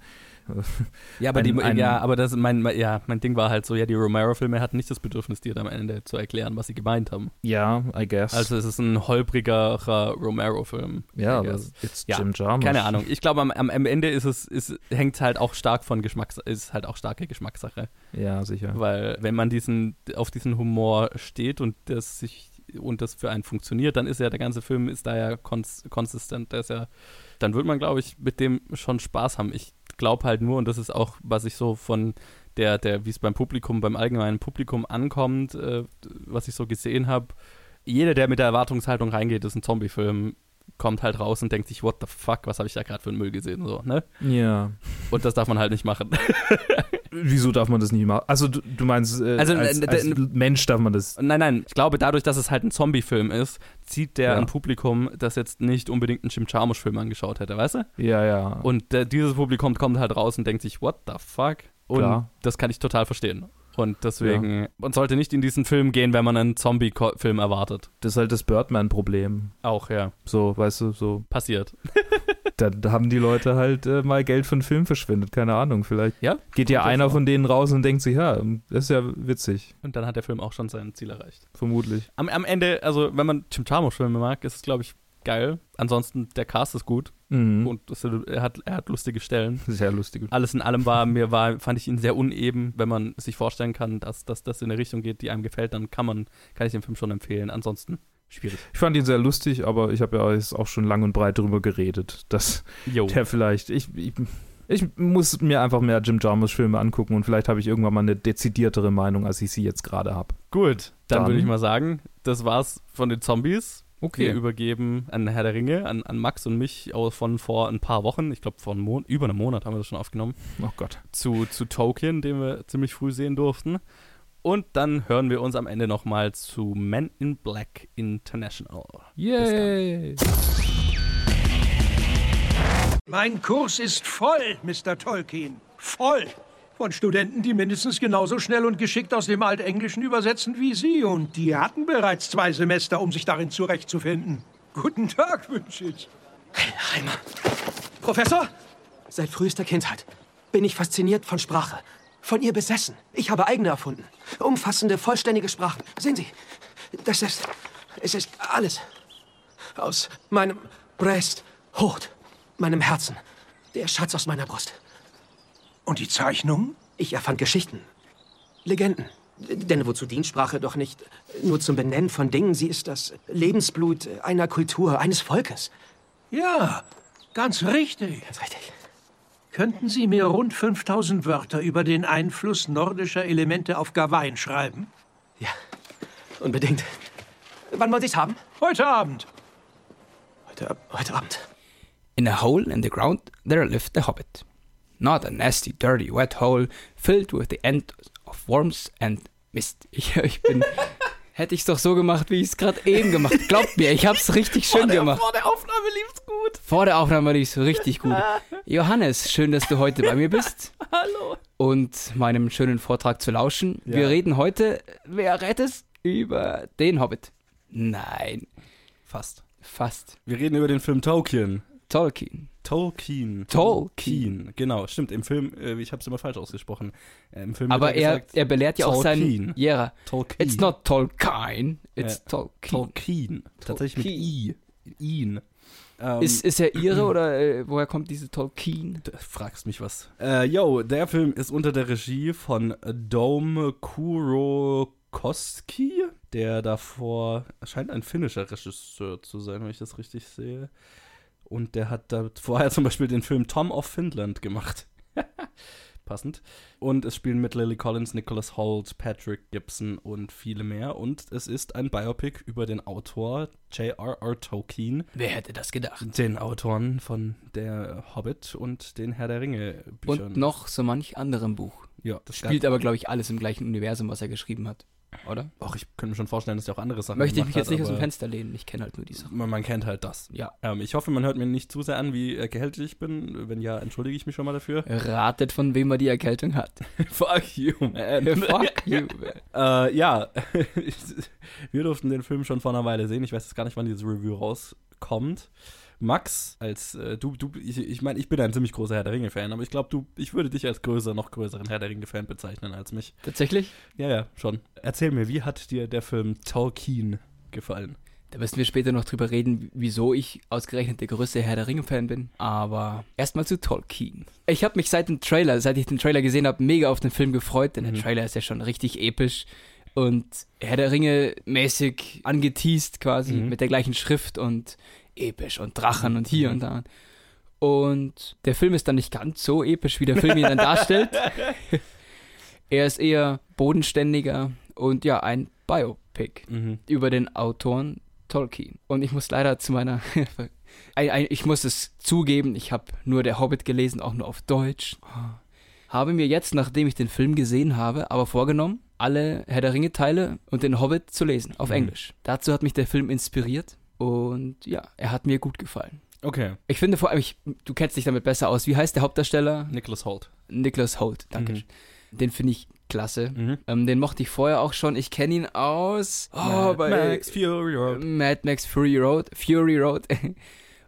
S3: Ja, aber,
S4: Ein-
S3: die,
S4: ein-
S3: ja, aber das, mein, mein- ja, mein Ding war halt so, ja, die Romero-Filme hatten nicht das Bedürfnis, dir am Ende zu erklären, was sie gemeint haben.
S4: Ja, I guess.
S3: Also es ist ein holprigerer Romero-Film.
S4: ja, aber it's
S3: Ja,
S4: Jim Jarmusch.
S3: Keine Ahnung. Ich glaube, am, am am Ende ist es, ist, hängt halt auch stark von Geschmacks, ist halt auch starke Geschmackssache.
S4: Ja, sicher.
S3: Weil wenn man diesen, auf diesen Humor steht und das sich und das für einen funktioniert, dann ist ja der ganze Film ist da ja kons konsistent. Der ist ja, dann wird man, glaube ich, mit dem schon Spaß haben. Ich glaube halt nur, und das ist auch, was ich so von der, der, wie es beim Publikum, beim allgemeinen Publikum ankommt, äh, was ich so gesehen habe, jeder, der mit der Erwartungshaltung reingeht, ist ein Zombie-Film, kommt halt raus und denkt sich, what the fuck, was habe ich da gerade für einen Müll gesehen, so, ne?
S4: Ja.
S3: Und das darf man halt nicht machen.
S4: Wieso darf man das nicht machen? Also, du, du meinst, äh,
S3: Also,
S4: als,
S3: äh,
S4: als Mensch darf man das.
S3: Nein, nein, ich glaube, dadurch, dass es halt ein Zombie-Film ist, zieht der
S4: Ja.
S3: ein Publikum, das jetzt nicht unbedingt einen Jim Jarmusch-Film angeschaut hätte, weißt du?
S4: Ja, ja.
S3: Und äh, dieses Publikum kommt halt raus und denkt sich, what the fuck? Und
S4: Klar.
S3: das kann ich total verstehen. Und deswegen, man sollte nicht in diesen Film gehen, wenn man einen Zombie-Film erwartet.
S4: Das ist halt das Birdman-Problem.
S3: Auch, ja.
S4: So, weißt du, so.
S3: Passiert.
S4: Da, da haben die Leute halt äh, mal Geld für einen Film verschwendet. Keine Ahnung, vielleicht
S3: Ja.
S4: geht ja einer von denen raus und denkt sich, ja, das ist ja witzig.
S3: Und dann hat der Film auch schon sein Ziel erreicht.
S4: Vermutlich.
S3: Am, am Ende, also wenn man Jim Jarmusch-Filme mag, ist es, glaube ich, geil. Ansonsten, der Cast ist gut
S4: Mhm.
S3: und es, er, hat, er hat lustige Stellen.
S4: Sehr lustig.
S3: Alles in allem war mir war, fand ich ihn sehr uneben. Wenn man sich vorstellen kann, dass, dass das in eine Richtung geht, die einem gefällt, dann kann man, kann ich den Film schon empfehlen. Ansonsten schwierig.
S4: Ich fand ihn sehr lustig, aber ich habe ja jetzt auch schon lang und breit darüber geredet, dass
S3: Jo.
S4: der vielleicht. Ich, ich, ich muss mir einfach mehr Jim Jarmusch-Filme angucken und vielleicht habe ich irgendwann mal eine dezidiertere Meinung, als ich sie jetzt gerade habe.
S3: Gut, dann,
S4: Dann-
S3: würde ich mal sagen, das war's von den Zombies.
S4: Okay.
S3: Wir übergeben an Herr der Ringe, an, an Max und mich von vor ein paar Wochen, ich glaube vor einem über einem Monat haben wir das schon aufgenommen,
S4: Oh Gott.
S3: zu, zu Tolkien, den wir ziemlich früh sehen durften. Und dann hören wir uns am Ende nochmal zu Men in Black International.
S4: Yay!
S5: Mein Kurs ist voll, Mr. Tolkien. Voll. Von Studenten, die mindestens genauso schnell und geschickt aus dem Altenglischen übersetzen wie Sie. Und die hatten bereits zwei Semester, um sich darin zurechtzufinden. Guten Tag, wünsche ich.
S6: Heimer. Professor, seit frühester Kindheit bin ich fasziniert von Sprache. Von ihr besessen. Ich habe eigene erfunden. Umfassende, vollständige Sprachen. Sehen Sie, das ist. Es ist alles. Aus meinem Brest, Hut, meinem Herzen. Der Schatz aus meiner Brust.
S5: Und die Zeichnungen?
S6: Ich erfand Geschichten. Legenden. Denn wozu dient Sprache doch nicht nur zum Benennen von Dingen? Sie ist das Lebensblut einer Kultur, eines Volkes.
S5: Ja, ganz richtig.
S6: Ganz richtig.
S5: Könnten Sie mir rund 5000 Wörter über den Einfluss nordischer Elemente auf Gawain schreiben?
S6: Ja, unbedingt. Wann wollen Sie es haben?
S5: Heute Abend.
S6: Heute, heute Abend.
S7: In a hole in the ground there lived a hobbit. Not a nasty, dirty, wet hole filled with the end of worms and mist. Ich, ich bin. Hätte ich es doch so gemacht, wie ich es gerade eben gemacht. Glaubt mir, ich hab's richtig schön gemacht.
S3: Vor der Aufnahme lief's gut.
S7: Vor der Aufnahme lief's richtig gut. Johannes, schön, dass du heute bei mir bist
S3: Hallo.
S7: und meinem schönen Vortrag zu lauschen. Wir
S3: Ja.
S7: reden heute, wer rät es, über den Hobbit. Nein,
S3: Fast.
S7: fast.
S3: Wir reden über den Film Tolkien.
S7: Tolkien.
S3: Tolkien.
S7: Tolkien.
S3: Genau, stimmt. Im Film, äh, ich habe es immer falsch ausgesprochen. Äh, Im Film
S7: Aber er,
S3: gesagt,
S7: er belehrt ja auch seinen
S3: Tolkien.
S7: Lehrer.
S3: Tolkien.
S7: It's not Tolkien, it's
S3: Ja.
S7: Tolkien.
S3: Tolkien. Tatsächlich mit I. Ihn. Ähm,
S7: Ist, ist er ihre oder äh, woher kommt diese Tolkien?
S3: Du fragst mich was. Äh, yo, der Film ist unter der Regie von Dome Kurokoski, der davor scheint ein finnischer Regisseur zu sein, wenn ich das richtig sehe. Und der hat da vorher zum Beispiel den Film Tom of Finland gemacht. Passend. Und es spielen mit Lily Collins, Nicholas Holt, Patrick Gibson und viele mehr. Und es ist ein Biopic über den Autor J.R.R. Tolkien,
S7: Wer hätte das gedacht?
S3: den Autoren von der Hobbit und den Herr der Ringe Büchern.
S7: Und noch so manch anderem Buch.
S3: ja, das
S7: Spielt aber, glaube ich, alles im gleichen Universum, was er geschrieben hat. Oder?
S3: Auch ich könnte mir schon vorstellen, dass er auch andere Sachen
S7: Möchte ich mich jetzt
S3: hat,
S7: nicht aus dem Fenster lehnen. Ich kenne halt nur die Sachen.
S3: Man, man kennt halt das.
S7: Ja.
S3: Ähm, ich hoffe, man hört mir nicht zu sehr an, wie äh, gehältig ich bin. Wenn ja, entschuldige ich mich schon mal dafür.
S7: Ratet, von wem er die Erkältung hat.
S3: Fuck you, man.
S7: Fuck you.
S3: Äh, ja, wir durften den Film schon vor einer Weile sehen. Ich weiß jetzt gar nicht, wann dieses Review rauskommt. Max, als äh, du, du, ich, ich meine, ich bin ein ziemlich großer Herr der Ringe-Fan, aber ich glaube, du, ich würde dich als größer, noch größeren Herr der Ringe-Fan bezeichnen als mich.
S7: Tatsächlich?
S3: Ja, ja, schon. Erzähl mir, wie hat dir der Film Tolkien gefallen?
S7: Da müssen wir später noch drüber reden, wieso ich ausgerechnet der größte Herr der Ringe-Fan bin. Aber erstmal zu Tolkien. Ich habe mich seit dem Trailer, seit ich den Trailer gesehen habe, mega auf den Film gefreut, denn
S3: Mhm.
S7: der Trailer ist ja schon richtig episch und Herr der Ringe mäßig angeteased quasi
S3: Mhm.
S7: mit der gleichen Schrift und episch und Drachen und hier und da. Und der Film ist dann nicht ganz so episch, wie der Film ihn dann darstellt. er ist eher bodenständiger und ja, ein Biopic
S3: Mhm.
S7: über den Autoren Tolkien. Und ich muss leider zu meiner. ein, ein, ich muss es zugeben, ich habe nur Der Hobbit gelesen, auch nur auf Deutsch. Habe mir jetzt, nachdem ich den Film gesehen habe, aber vorgenommen, alle Herr der Ringe-Teile und den Hobbit zu lesen, auf
S3: Mhm.
S7: Englisch. Dazu hat mich der Film inspiriert und ja, er hat mir gut gefallen.
S3: Okay,
S7: Ich finde vor allem, ich, du kennst dich damit besser aus. Wie heißt der Hauptdarsteller?
S3: Nicholas Holt.
S7: Nicholas Holt, danke.
S3: Mhm.
S7: Den finde ich klasse.
S3: Mhm.
S7: Ähm, den mochte ich vorher auch schon. Ich kenne ihn aus oh, bei
S3: Max Fury Road.
S7: Mad Max Fury Road. Fury Road.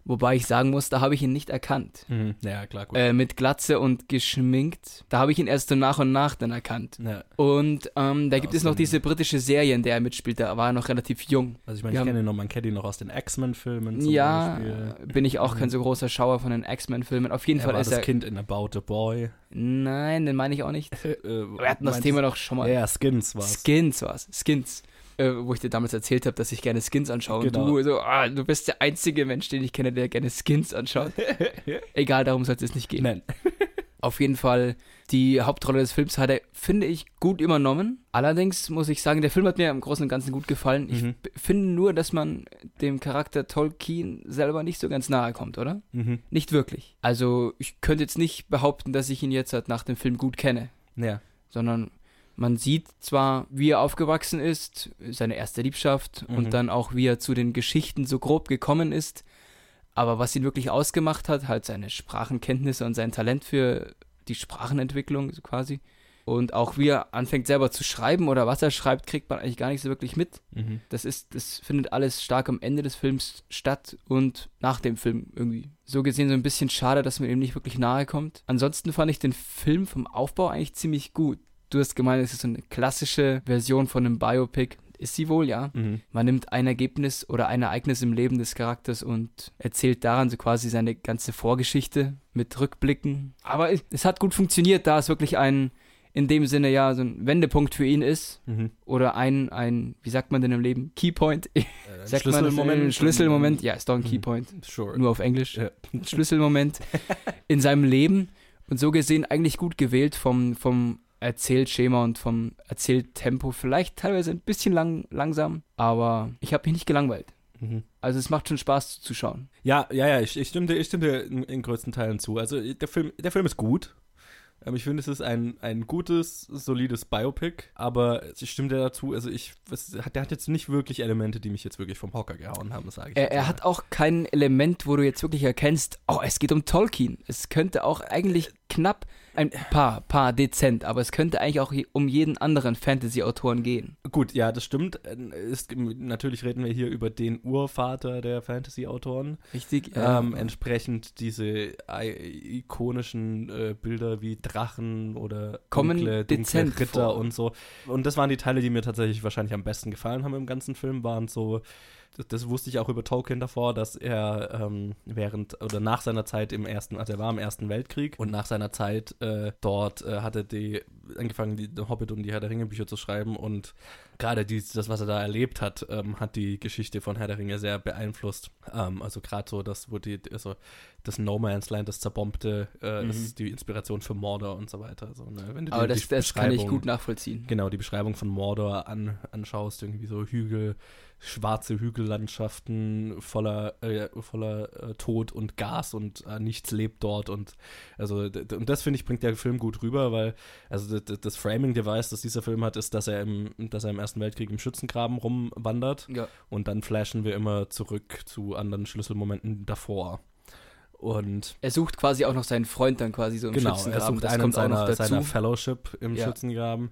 S7: Wobei ich sagen muss, da habe ich ihn nicht erkannt.
S3: Mhm. Ja, klar, gut.
S7: Äh, mit Glatze und geschminkt. Da habe ich ihn erst so nach und nach dann erkannt.
S3: ja.
S7: Und ähm, da gibt
S3: Aus
S7: es noch diese britische Serie, in der er mitspielt. Da war er noch relativ jung.
S3: Also ich meine, ich kenne ihn noch, man kennt ihn noch aus den X-Men-Filmen
S7: ja,
S3: Beispiel.
S7: bin ich auch kein so großer Schauer von den X-Men-Filmen. Auf jeden
S3: Er
S7: Fall
S3: war
S7: ist
S3: das
S7: er.
S3: Kind in About a Boy.
S7: Nein, den meine ich auch nicht.
S3: Äh,
S7: Wir hatten das Thema doch schon mal.
S3: Ja, Skins war's.
S7: Skins war's. Skins. Äh, wo ich dir damals erzählt habe, dass ich gerne Skins anschaue.
S3: Genau.
S7: Und du so, ah, du bist der einzige Mensch, den ich kenne, der gerne Skins anschaut. Egal, darum soll es nicht gehen.
S3: Nein.
S7: Auf jeden Fall, die Hauptrolle des Films hat er, finde ich, gut übernommen. Allerdings muss ich sagen, der Film hat mir im Großen und Ganzen gut gefallen. Ich
S3: Mhm.
S7: b- finde nur, dass man dem Charakter Tolkien selber nicht so ganz nahe kommt, oder?
S3: Mhm.
S7: Nicht wirklich. Also, ich könnte jetzt nicht behaupten, dass ich ihn jetzt halt nach dem Film gut kenne,
S3: Ja.
S7: sondern man sieht zwar, wie er aufgewachsen ist, seine erste Liebschaft
S3: Mhm.
S7: und dann auch, wie er zu den Geschichten so grob gekommen ist, aber was ihn wirklich ausgemacht hat, halt seine Sprachenkenntnisse und sein Talent für die Sprachenentwicklung so quasi. Und auch wie er anfängt selber zu schreiben oder was er schreibt, kriegt man eigentlich gar nicht so wirklich mit.
S3: Mhm.
S7: Das ist, das findet alles stark am Ende des Films statt und nach dem Film irgendwie. So gesehen so ein bisschen schade, dass man ihm nicht wirklich nahe kommt. Ansonsten fand ich den Film vom Aufbau eigentlich ziemlich gut. Du hast gemeint, es ist so eine klassische Version von einem Biopic. Ist sie wohl, ja.
S3: Mhm.
S7: Man nimmt ein Ergebnis oder ein Ereignis im Leben des Charakters und erzählt daran so quasi seine ganze Vorgeschichte mit Rückblicken. Aber es, hat gut funktioniert, da es wirklich ein, in dem Sinne ja, so ein Wendepunkt für ihn ist.
S3: Mhm.
S7: Oder ein, ein, wie sagt man denn im Leben? Keypoint.
S3: Äh,
S7: Sagt man das? Ein Schlüsselmoment. Ja, ist doch ein
S3: Mhm.
S7: Keypoint.
S3: Sure.
S7: Nur auf Englisch.
S3: Ja.
S7: Ein Schlüsselmoment in seinem Leben. Und so gesehen eigentlich gut gewählt vom, vom Erzählschema und vom Erzähltempo. Vielleicht teilweise ein bisschen lang, langsam, aber ich habe mich nicht gelangweilt.
S3: Mhm.
S7: Also es macht schon Spaß zuzuschauen.
S3: Ja, ja, ja, ich, ich stimme dir, ich stimme dir in, in größten Teilen zu. Also der Film, der Film ist gut. Ähm, ich finde, es ist ein, ein gutes, solides Biopic, aber ich stimme dir dazu, also ich, es, hat- der hat jetzt nicht wirklich Elemente, die mich jetzt wirklich vom Hocker gehauen haben, sage ich.
S7: Er, er hat auch kein Element, wo du jetzt wirklich erkennst, oh, es geht um Tolkien. Es könnte auch eigentlich knapp ein paar, paar dezent, aber es könnte eigentlich auch um jeden anderen Fantasy-Autoren gehen.
S3: Gut, ja, das stimmt. Äh, Ist, natürlich reden wir hier über den Urvater der Fantasy-Autoren.
S7: Richtig?
S3: Ähm, entsprechend diese i- ikonischen äh, Bilder wie Drachen oder
S7: Kommen
S3: dunkle, dunkle
S7: dezent
S3: Ritter
S7: vor.
S3: und so. Und das waren die Teile, die mir tatsächlich wahrscheinlich am besten gefallen haben im ganzen Film, waren so, das, das wusste ich auch über Tolkien davor, dass er ähm, während oder nach seiner Zeit im ersten, also er war im Ersten Weltkrieg und nach seiner Zeit äh, dort äh, hat er die angefangen, die Hobbit und die Herr der Ringe Bücher zu schreiben und gerade das, was er da erlebt hat, ähm, hat die Geschichte von Herr der Ringe sehr beeinflusst. Ähm, also gerade so, das wo die, also das No Man's Land, das zerbombte, äh, das
S7: Mhm.
S3: ist die Inspiration für Mordor und so weiter. Also, ne, wenn du
S7: aber das,
S3: die
S7: das kann ich gut nachvollziehen.
S3: Genau, die Beschreibung von Mordor an, anschaust, irgendwie so Hügel, schwarze Hügellandschaften voller, äh, voller äh, Tod und Gas und äh, nichts lebt dort und also und das finde ich bringt der Film gut rüber, weil also das Framing-Device, das dieser Film hat, ist, dass er im, dass er im Ersten Weltkrieg im Schützengraben rumwandert
S7: Ja.
S3: und dann flashen wir immer zurück zu anderen Schlüsselmomenten davor. Und
S7: Er sucht quasi auch noch seinen Freund dann quasi so im
S3: genau, er
S7: Schützengraben.
S3: sucht
S7: das
S3: einen
S7: kommt auch noch
S3: seiner,
S7: dazu.
S3: seiner Fellowship im
S7: Ja.
S3: Schützengraben.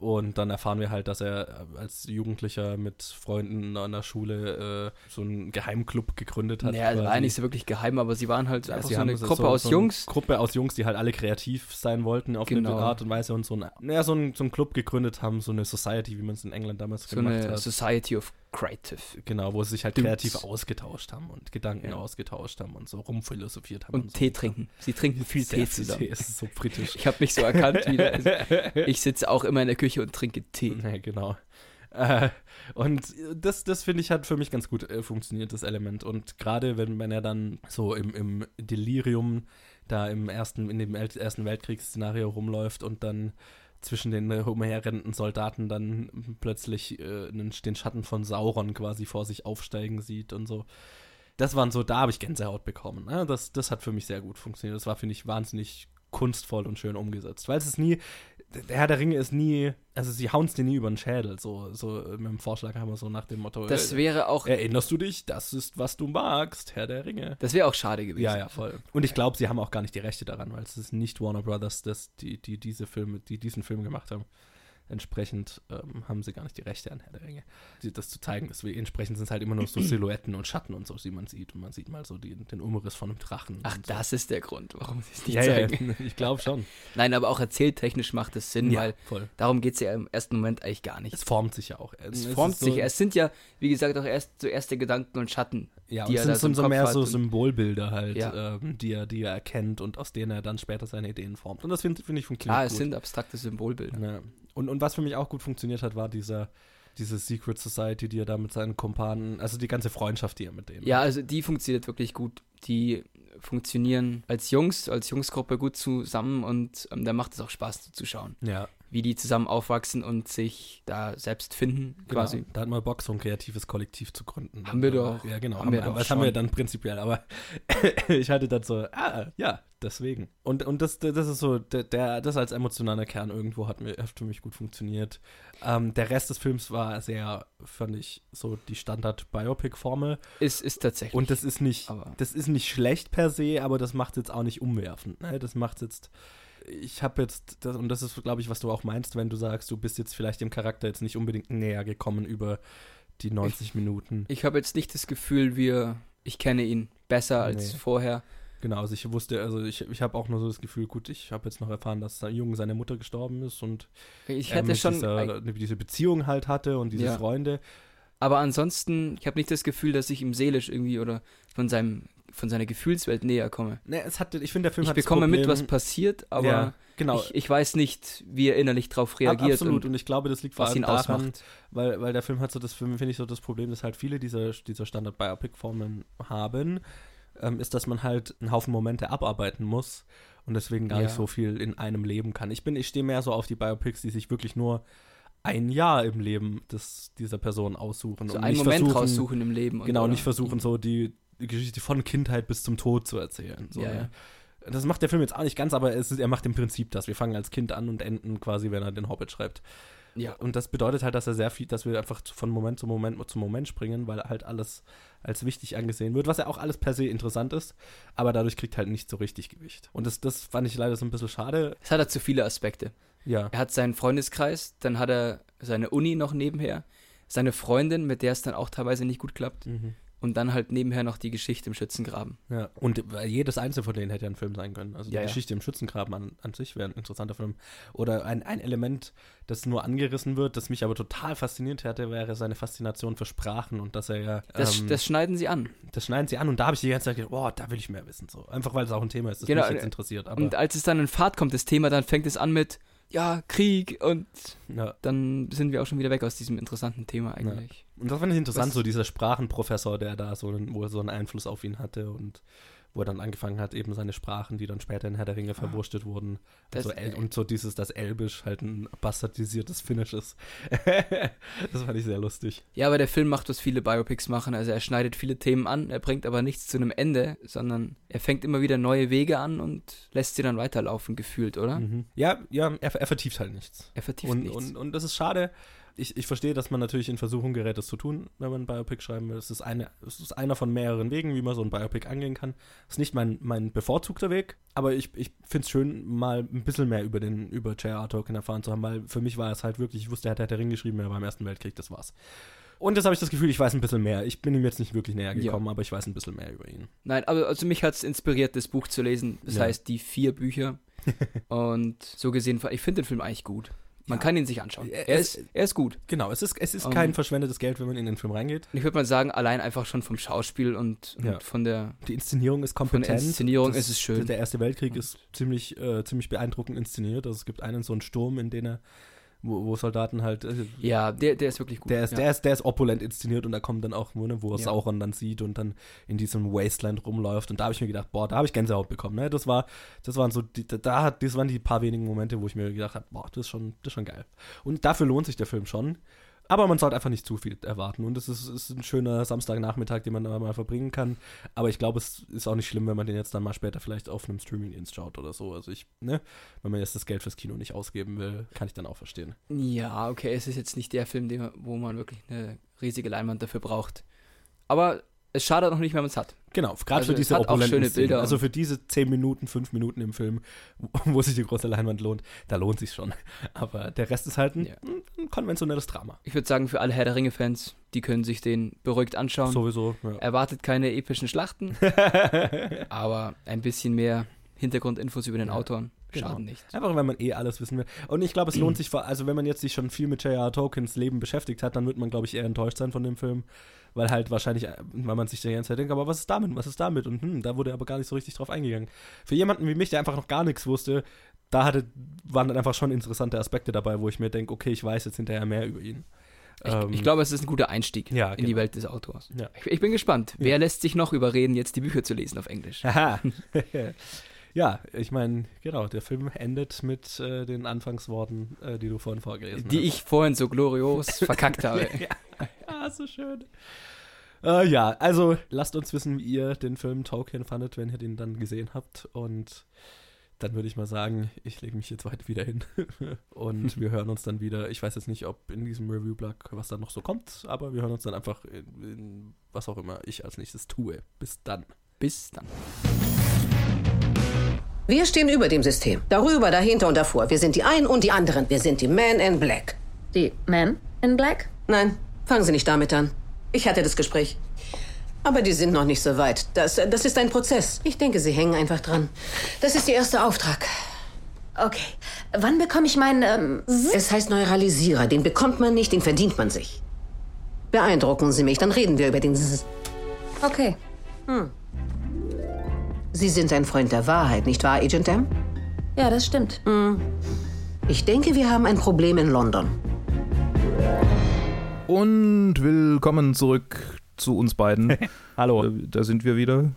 S3: Und dann erfahren wir halt, dass er als Jugendlicher mit Freunden an der Schule äh, so einen Geheimclub gegründet hat.
S7: Naja, also war ja nicht so wirklich geheim, aber sie waren halt
S3: Ja,
S7: einfach
S3: sie
S7: so eine
S3: so-
S7: Gruppe
S3: so,
S7: aus
S3: so
S7: Jungs.
S3: Gruppe aus Jungs, die halt alle kreativ sein wollten auf
S7: Genau.
S3: eine Art und Weise und so, ein, naja, so, ein, so einen Club gegründet haben, so eine Society, wie man es in England damals
S7: So
S3: gemacht
S7: eine
S3: hat.
S7: Society of Creative.
S3: Genau, wo sie sich halt
S7: Dudes.
S3: kreativ ausgetauscht haben und Gedanken
S7: Ja.
S3: ausgetauscht haben und so rumphilosophiert haben.
S7: Und
S3: so.
S7: Tee trinken. Sie trinken viel Tee zusammen.
S3: Tee, ist so britisch.
S7: Ich habe mich so erkannt wieder. Also, ich sitze auch immer in der Küche und trinke Tee.
S3: Ja, genau. Äh, und das, das finde ich, hat für mich ganz gut äh, funktioniert, das Element. Und gerade wenn, wenn er dann so im, im Delirium da im ersten, in dem Ersten Weltkriegsszenario rumläuft und dann zwischen den äh, umherrennenden Soldaten dann plötzlich äh, den Schatten von Sauron quasi vor sich aufsteigen sieht und so. Das waren so, da habe ich Gänsehaut bekommen. Ne? Das, das hat für mich sehr gut funktioniert. Das war, finde ich, wahnsinnig kunstvoll und schön umgesetzt. Weil es ist nie, der Herr der Ringe ist nie, also sie hauen es dir nie über den Schädel, so, so mit dem Vorschlag haben wir so nach dem Motto.
S7: Das
S3: äh,
S7: wäre auch,
S3: Erinnerst du dich? Das ist, was du magst, Herr der Ringe.
S7: das wäre auch schade gewesen.
S3: Ja, ja, voll. Und ich glaube, sie haben auch gar nicht die Rechte daran, weil es ist nicht Warner Brothers, das, die, die diese Filme, die diesen Film gemacht haben. Entsprechend ähm, haben sie gar nicht die Rechte an Herr der Ringe, das zu zeigen. Deswegen, entsprechend sind es halt immer nur so Silhouetten und Schatten und so, die man sieht. Und man sieht mal so die, den Umriss von einem Drachen.
S7: Ach,
S3: so.
S7: das ist der Grund, warum sie es nicht
S3: ja, ja,
S7: zeigen.
S3: ich glaube schon.
S7: Nein, aber auch erzähltechnisch macht es Sinn, weil
S3: voll.
S7: darum geht es ja im ersten Moment eigentlich gar nicht.
S3: Es formt sich ja auch.
S7: Es
S3: ist
S7: formt
S3: so,
S7: sich. Es sind ja, wie gesagt, auch erst so erste Gedanken und Schatten.
S3: Ja,
S7: die
S3: und es sind
S7: so
S3: so mehr so Symbolbilder halt,
S7: Ja.
S3: ähm, die, er, die er erkennt und aus denen er dann später seine Ideen formt. Und das finde find ich funktioniert
S7: Klar, es
S3: gut.
S7: sind abstrakte Symbolbilder.
S3: Ja. Und, und was für mich auch gut funktioniert hat, war dieser, diese Secret Society, die er da mit seinen Kumpanen, also die ganze Freundschaft, die er mit denen
S7: Ja,
S3: hat.
S7: also die funktioniert wirklich gut. Die funktionieren als Jungs, als Jungsgruppe gut zusammen und ähm, da macht es auch Spaß zuzuschauen,
S3: Ja,
S7: wie die zusammen aufwachsen und sich da selbst finden, quasi.
S3: Genau. Da hat man Bock, so ein kreatives Kollektiv zu gründen.
S7: Haben wir doch.
S3: Ja, genau.
S7: Haben
S3: Haben
S7: wir doch
S3: das haben wir
S7: schon.
S3: dann prinzipiell, aber ich hatte dann so, ah, ja, deswegen. Und, und das, das ist so, der, der, das als emotionaler Kern irgendwo hat, mir, hat für mich gut funktioniert. Ähm, der Rest des Films war sehr, fand ich, so die Standard-Biopic-Formel.
S7: Ist, ist tatsächlich.
S3: Und das ist nicht,
S7: Aber-
S3: das ist nicht schlecht per se, aber das macht jetzt auch nicht umwerfend. Ne? Das macht jetzt, ich habe jetzt, das, und das ist, glaube ich, was du auch meinst, wenn du sagst, du bist jetzt vielleicht dem Charakter jetzt nicht unbedingt näher gekommen über die 90 Minuten.
S7: ich habe jetzt nicht das Gefühl, wir, ich kenne ihn besser als
S3: Nee.
S7: vorher.
S3: Genau, also ich wusste, also ich, ich habe auch nur so das Gefühl, gut, ich habe jetzt noch erfahren, dass sein Junge seine Mutter gestorben ist und
S7: Ich
S3: er mit
S7: schon,
S3: dieser, diese Beziehung halt hatte und diese
S7: Ja.
S3: Freunde.
S7: aber ansonsten, ich habe nicht das Gefühl, dass ich ihm seelisch irgendwie oder von seinem, von seiner Gefühlswelt näher komme.
S3: Ne, es hat, ich finde, der Film
S7: Ich
S3: hat
S7: bekomme mit, was passiert, aber
S3: ja, genau.
S7: ich, ich weiß nicht, wie er innerlich drauf
S3: Ab-
S7: reagiert
S3: Absolut,
S7: und
S3: und ich glaube, das liegt vor allem daran,
S7: ausmacht.
S3: weil, weil der Film hat so das, finde ich, so das Problem, dass halt viele dieser, dieser Standard-Biopic-Formeln haben, ähm, ist, dass man halt einen Haufen Momente abarbeiten muss und deswegen gar
S7: Ja.
S3: nicht so viel in einem Leben kann. Ich bin, ich stehe mehr so auf die Biopics, die sich wirklich nur ein Jahr im Leben des, dieser Person aussuchen
S7: So
S3: und
S7: einen Moment raussuchen im Leben. und-
S3: Genau,
S7: oder-
S3: nicht versuchen, so die Geschichte von Kindheit bis zum Tod zu erzählen. So,
S7: Ja,
S3: ne? Das macht der Film jetzt auch nicht ganz, aber ist, er macht im Prinzip das. Wir fangen als Kind an und enden quasi, wenn er den Hobbit schreibt.
S7: Ja.
S3: Und das bedeutet halt, dass er sehr viel, dass wir einfach von Moment zu Moment zu Moment springen, weil halt alles als wichtig angesehen wird, was ja auch alles per se interessant ist, aber dadurch kriegt halt nicht so richtig Gewicht. Und das, das fand ich leider so ein bisschen schade.
S7: Es hat halt zu viele Aspekte.
S3: Ja.
S7: Er hat seinen Freundeskreis, dann hat er seine Uni noch nebenher, seine Freundin, mit der es dann auch teilweise nicht gut klappt,
S3: Mhm.
S7: Und dann halt nebenher noch die Geschichte im Schützengraben.
S3: Ja, und jedes einzelne von denen hätte ja ein Film sein können. Also die
S7: Ja, ja.
S3: Geschichte im Schützengraben an, an sich wäre ein interessanter Film. Oder ein, ein Element, das nur angerissen wird, das mich aber total fasziniert hätte, wäre seine Faszination für Sprachen und dass er ja.
S7: Das,
S3: ähm,
S7: das schneiden sie an.
S3: das schneiden sie an und da habe ich die ganze Zeit gedacht, boah, da will ich mehr wissen. So. Einfach weil es auch ein Thema ist, das
S7: Genau,
S3: mich jetzt
S7: äh,
S3: interessiert. Aber
S7: Und als es dann in Fahrt kommt, das Thema, dann fängt es an mit, ja, Krieg, und
S3: ja.
S7: dann sind wir auch schon wieder weg aus diesem interessanten Thema eigentlich.
S3: Und das fand ich interessant,
S7: Was-
S3: so dieser Sprachenprofessor, der da so, einen, wo so einen Einfluss auf ihn hatte und wo er dann angefangen hat, eben seine Sprachen, die dann später in Herr der Ringe verwurstet wurden.
S7: Das-
S3: Also El und so dieses, dass Elbisch halt ein bastardisiertes Finnisch ist. das fand ich sehr lustig.
S7: Ja, aber der Film macht, was viele Biopics machen. Also er schneidet viele Themen an, er bringt aber nichts zu einem Ende, sondern er fängt immer wieder neue Wege an und lässt sie dann weiterlaufen, gefühlt, oder?
S3: Mhm. Ja, ja, er, er vertieft halt nichts.
S7: Er vertieft
S3: Und,
S7: nichts.
S3: und, und das ist schade. Ich, ich verstehe, dass man natürlich in Versuchung gerät, das zu tun, wenn man ein Biopic schreiben will. Es ist, eine, es ist einer von mehreren Wegen, wie man so ein Biopic angehen kann. Es ist nicht mein, mein bevorzugter Weg, aber ich, ich finde es schön, mal ein bisschen mehr über den über J.R.R. Tolkien erfahren zu haben, weil für mich war es halt wirklich, ich wusste, er hat Herr der Ring geschrieben, er war im Ersten Weltkrieg, das war's. Und jetzt habe ich das Gefühl, ich weiß ein bisschen mehr. Ich bin ihm jetzt nicht wirklich näher
S7: Ja.
S3: gekommen, aber ich weiß ein bisschen mehr über ihn.
S7: Nein, aber also mich hat es inspiriert, das Buch zu lesen. Das
S3: Ja.
S7: heißt, die vier Bücher. und so gesehen, ich finde den Film eigentlich gut. Man
S3: Ja.
S7: kann ihn sich anschauen.
S3: Er-
S7: Er
S3: es-
S7: ist, er ist gut.
S3: Genau, es ist, es ist
S7: Um,
S3: kein verschwendetes Geld, wenn man in den Film reingeht.
S7: Und ich würde mal sagen, allein einfach schon vom Schauspiel und, und
S3: Ja.
S7: von der.
S3: Die Inszenierung ist
S7: Von
S3: kompetent.
S7: der Inszenierung
S3: Das-
S7: ist es schön.
S3: Der Erste Weltkrieg ist ziemlich, äh, ziemlich beeindruckend inszeniert. Also es gibt einen so einen Sturm, in den er, wo, wo Soldaten halt. Äh,
S7: Ja, der, der ist wirklich gut.
S3: der, ist,
S7: ja.
S3: der, ist, der ist opulent inszeniert und da kommt dann auch, ne, wo er
S7: Ja.
S3: Sauron dann sieht und dann in diesem Wasteland rumläuft. Und da habe ich mir gedacht, boah, da habe ich Gänsehaut bekommen. Ne? Das war, das waren so, die, da hat, das waren die paar wenigen Momente, wo ich mir gedacht habe, boah, das ist schon, das ist schon geil. Und dafür lohnt sich der Film schon. Aber man sollte einfach nicht zu viel erwarten. Und es ist, ist ein schöner Samstagnachmittag, den man da mal verbringen kann. Aber ich glaube, es ist auch nicht schlimm, wenn man den jetzt dann mal später vielleicht auf einem Streaming-Dienst schaut oder so. Also ich, ne, wenn man jetzt das Geld fürs Kino nicht ausgeben will, kann ich dann auch verstehen.
S7: Ja, okay, es ist jetzt nicht der Film, den, wo man wirklich eine riesige Leinwand dafür braucht. Aber es schadet noch nicht, wenn man es hat.
S3: Genau, gerade
S7: Also
S3: für
S7: es
S3: diese opulenten.
S7: Bilder
S3: Also für diese 10 Minuten, 5 Minuten im Film, wo, sich die große Leinwand lohnt, da lohnt sich schon. Aber der Rest ist halt ein,
S7: Ja.
S3: ein konventionelles Drama.
S7: Ich würde sagen, für alle Herr der Ringe-Fans, die können sich den beruhigt anschauen.
S3: Sowieso. Ja.
S7: Erwartet keine epischen Schlachten, aber ein bisschen mehr Hintergrundinfos über den Autoren
S3: Genau.
S7: schaden nicht.
S3: Einfach, wenn man eh alles wissen will. Und ich glaube, es lohnt sich, vor, also wenn man jetzt sich schon viel mit J.R. Tolkiens Leben beschäftigt hat, dann wird man, glaube ich, eher enttäuscht sein von dem Film. Weil halt wahrscheinlich, äh, weil man sich die ganze Zeit denkt, aber was ist damit, was ist damit? Und hm, da wurde aber gar nicht so richtig drauf eingegangen. Für jemanden wie mich, der einfach noch gar nichts wusste, da hatte, waren dann einfach schon interessante Aspekte dabei, wo ich mir denke, okay, ich weiß jetzt hinterher mehr über ihn.
S7: Ich,
S3: Ähm,
S7: ich glaube, es ist ein guter Einstieg
S3: Ja,
S7: in die
S3: genau.
S7: Welt des Autors.
S3: Ja.
S7: Ich, ich bin gespannt. Wer lässt sich noch überreden, jetzt die Bücher zu lesen auf Englisch?
S3: Haha. ja, ich meine, genau, der Film endet mit äh, den Anfangsworten, äh, die du vorhin vorgelesen
S7: Die
S3: hast.
S7: ich vorhin so glorios verkackt habe.
S3: Ah, so schön. Äh, ja, also lasst uns wissen, wie ihr den Film Tolkien fandet, wenn ihr den dann gesehen habt. Und dann würde ich mal sagen, ich lege mich jetzt weit wieder hin. Und wir hören uns dann wieder. Ich weiß jetzt nicht, ob in diesem Review-Blog was dann noch so kommt, aber wir hören uns dann einfach in, in was auch immer ich als nächstes tue. Bis dann.
S7: Bis dann.
S8: Wir stehen über dem System. Darüber, dahinter und davor. Wir sind die einen und die anderen. Wir sind die Man in Black.
S9: Die Men in Black?
S8: Nein, fangen Sie nicht damit an. Ich hatte das Gespräch. Aber die sind noch nicht so weit. Das, das ist ein Prozess. Ich denke, Sie hängen einfach dran. Das ist Ihr erster Auftrag.
S9: Okay. Wann bekomme ich meinen, ähm,
S8: Es heißt Neuralisierer. Den bekommt man nicht, den verdient man sich. Beeindrucken Sie mich, dann reden wir über den
S9: Okay.
S8: Sie sind ein Freund der Wahrheit, nicht wahr, Agent M?
S9: Ja, das stimmt.
S8: Ich denke, wir haben ein Problem in London.
S4: Und willkommen zurück zu uns beiden.
S3: Hallo.
S4: Äh, Da sind wir wieder.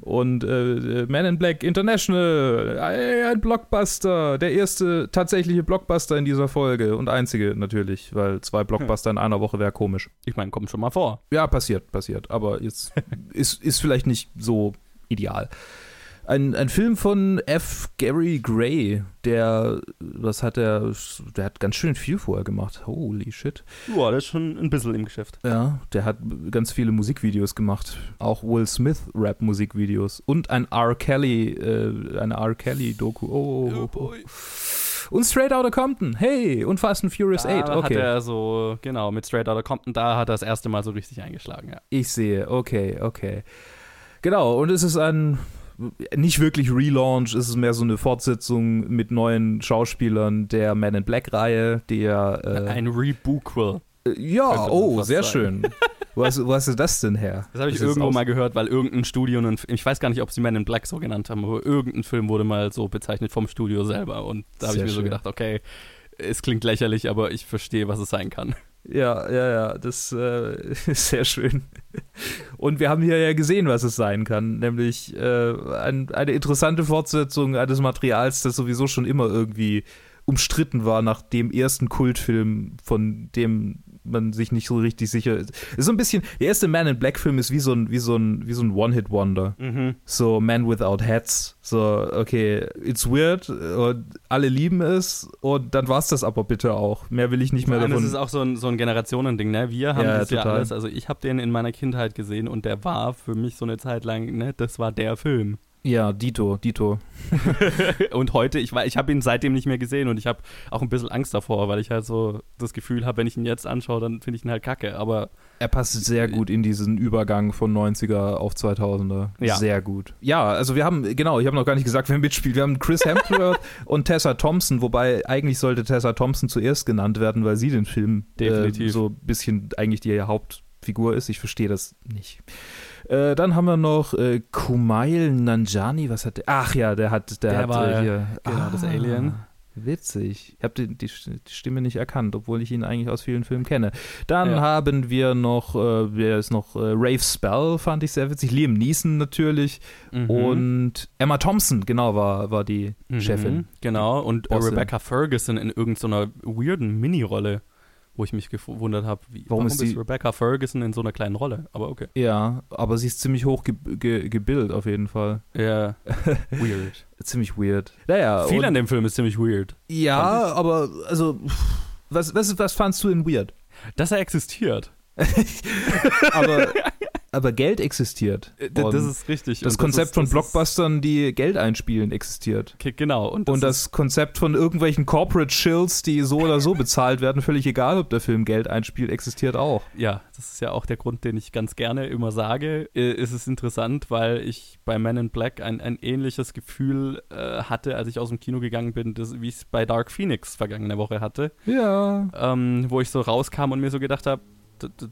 S4: Und äh, Man in Black International, ey, ein Blockbuster, der erste tatsächliche Blockbuster in dieser Folge und einzige natürlich, weil zwei Blockbuster in einer Woche wäre komisch.
S3: Ich meine, kommt schon mal vor.
S4: Ja, passiert, passiert, aber jetzt ist, ist vielleicht nicht so ideal. Ein, ein Film von F. Gary Gray, der, was hat er, der hat ganz schön viel vorher gemacht. Holy shit.
S3: Ja, das ist schon ein bisschen im Geschäft.
S4: Ja, der hat ganz viele Musikvideos gemacht. Auch Will Smith Rap-Musikvideos. Und ein R. Kelly, äh, eine R. Kelly-Doku. Oh, oh, oh. Und Straight Outta Compton. Hey, und Fast and Furious 8.
S3: Da hat
S4: Okay.
S3: er so, genau, mit Straight Outta Compton, da hat er das erste Mal so richtig eingeschlagen, ja.
S4: Ich sehe, okay, okay. Genau, und es ist ein nicht wirklich Relaunch, es ist mehr so eine Fortsetzung mit neuen Schauspielern der Man in Black-Reihe, der äh,
S3: Ein Rebooquel.
S4: ja,
S3: könnte man
S4: oh, sehr
S3: sagen.
S4: schön. Wo hast, wo hast du das denn her?
S3: Das habe ich
S4: Ist
S3: irgendwo mal gehört, weil irgendein Studio, einen, ich weiß gar nicht, ob sie Man in Black so genannt haben, aber irgendein Film wurde mal so bezeichnet vom Studio selber. Und da habe ich mir so
S4: schön.
S3: gedacht, okay, es klingt lächerlich, aber ich verstehe, was es sein kann.
S4: Ja, ja, ja, das äh, ist sehr schön. Und wir haben hier ja gesehen, was es sein kann, nämlich äh, ein, eine interessante Fortsetzung eines Materials, das sowieso schon immer irgendwie umstritten war nach dem ersten Kultfilm, von dem man sich nicht so richtig sicher ist. ist so ein bisschen, der erste Man in Black Film ist wie so ein, wie so ein, wie so ein One-Hit-Wonder. So Man Without Hats. So, okay, it's weird und alle lieben es und dann war's das aber bitte auch. Mehr will ich nicht mehr davon.
S3: das ist auch so ein, so ein Generationending, ne? Wir haben
S4: Ja,
S3: das ja
S4: total.
S3: alles, also ich habe den in meiner Kindheit gesehen und der war für mich so eine Zeit lang, ne, das war der Film.
S4: Ja, Dito, Dito.
S3: und heute, ich, ich habe ihn seitdem nicht mehr gesehen und ich habe auch ein bisschen Angst davor, weil ich halt so das Gefühl habe, wenn ich ihn jetzt anschaue, dann finde ich ihn halt kacke. Aber
S4: Er passt sehr gut in diesen Übergang von 90er auf 2000er.
S3: Ja.
S4: Sehr gut. Ja, also wir haben, genau, ich habe noch gar nicht gesagt, wer mitspielt. Wir haben Chris Hemsworth und Tessa Thompson, wobei eigentlich sollte Tessa Thompson zuerst genannt werden, weil sie den Film
S3: Definitiv.
S4: Äh, so ein bisschen eigentlich die Hauptfigur ist. Ich verstehe das nicht. Äh, dann haben wir noch äh, Kumail Nanjani, was hat der? Ach ja, der hat, der,
S3: Der
S4: hat
S3: war,
S4: äh, hier,
S3: genau, das Alien.
S4: Witzig. Ich habe die, die, Stimme nicht erkannt, obwohl ich ihn eigentlich aus vielen Filmen kenne. Dann
S3: Ja.
S4: haben wir noch, äh, wer ist noch? Äh, Rafe Spell fand ich sehr witzig. Liam Neeson natürlich.
S3: Mhm.
S4: Und Emma Thompson, genau, war, war die Chefin.
S3: Genau, und
S4: Bossin.
S3: Rebecca Ferguson in irgendeiner weirden Mini-Rolle, wo ich mich gewundert habe,
S4: Warum
S3: warum,
S4: ist
S3: ist, Rebecca Ferguson in so einer kleinen Rolle? Aber okay.
S4: Ja, aber sie ist ziemlich hoch ge ge gebildet auf jeden Fall.
S3: Ja, weird.
S4: Ziemlich weird. Naja,
S3: Viel an dem Film ist ziemlich weird.
S4: Ja, aber also, was, was, was fandst du denn weird?
S3: Dass er existiert.
S4: Aber, aber Geld existiert.
S3: Äh,
S4: Und
S3: das ist richtig.
S4: das
S3: Und
S4: Konzept
S3: ist-
S4: von
S3: das ist-
S4: Blockbustern, die Geld einspielen, existiert.
S3: Okay, Genau. Und das,
S4: Und das Konzept von irgendwelchen Corporate Shills, die so oder so bezahlt werden, völlig egal, ob der Film Geld einspielt, existiert auch.
S3: ja, das ist ja auch der Grund, den ich ganz gerne immer sage. Äh, Es ist interessant, weil ich bei Men in Black ein, ein ähnliches Gefühl äh, hatte, als ich aus dem Kino gegangen bin, das, wie ich es bei Dark Phoenix vergangene Woche hatte.
S4: Ja.
S3: ähm, wo ich so rauskam und mir so gedacht habe,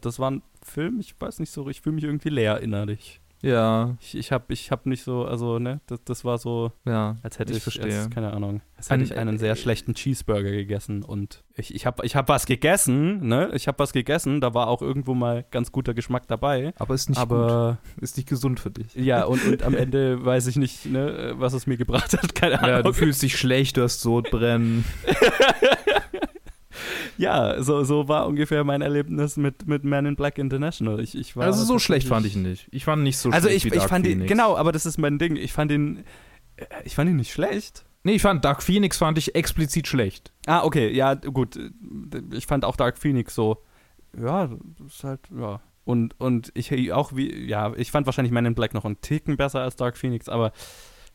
S3: das war ein Film, ich weiß nicht so, ich fühle mich irgendwie leer innerlich.
S4: Ja,
S3: Ich, ich habe ich hab nicht so, also, ne, das, das war so,
S4: ja.
S3: als hätte
S4: Ich
S3: ich. Als, keine Ahnung, als hätte ich einen sehr schlechten Cheeseburger gegessen und ich, ich habe ich hab was gegessen, ne, ich habe was gegessen, da war auch irgendwo mal ganz guter Geschmack dabei,
S4: Aber ist nicht
S3: aber,
S4: gut. Ist nicht gesund für dich.
S3: ja, und, und am Ende weiß ich nicht, ne, was es mir gebracht hat, keine Ahnung.
S4: Ja, du fühlst dich schlecht, du hast Sodbrennen.
S3: Ja, so, so war ungefähr mein Erlebnis mit, mit Man in Black International. Ich, ich war
S4: Also so schlecht fand ich ihn nicht. Ich fand ihn nicht so
S3: Also
S4: schlecht
S3: ich,
S4: wie
S3: ich
S4: Dark
S3: fand ihn, genau, aber das ist mein Ding. Ich fand ihn, äh, ich fand ihn nicht schlecht.
S4: Nee, ich fand Dark Phoenix fand ich explizit schlecht.
S3: Ah, okay, ja, gut. Ich fand auch Dark Phoenix so, ja, das ist halt, ja. Und, und ich auch wie, ja, ich fand wahrscheinlich Man in Black noch einen Ticken besser als Dark Phoenix, aber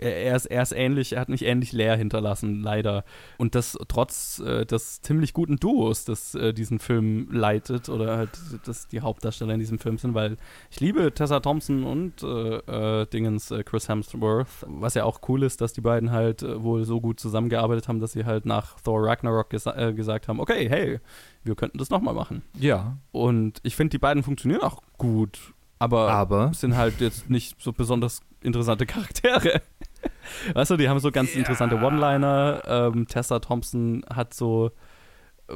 S3: er, er ist, er ist ähnlich, er hat mich ähnlich leer hinterlassen, leider. Und das trotz äh, des ziemlich guten Duos, das äh, diesen Film leitet oder halt das die Hauptdarsteller in diesem Film sind, weil ich liebe Tessa Thompson und äh, äh, Dingens äh, Chris Hemsworth, was ja auch cool ist, dass die beiden halt äh, wohl so gut zusammengearbeitet haben, dass sie halt nach Thor Ragnarok gesa gesagt haben, okay, hey, wir könnten das nochmal machen.
S4: Ja.
S3: Und ich finde, die beiden funktionieren auch gut, aber,
S4: Aber
S3: sind halt jetzt nicht so besonders interessante Charaktere. Weißt du, die haben so ganz interessante One-Liner. Ähm, Tessa Thompson hat so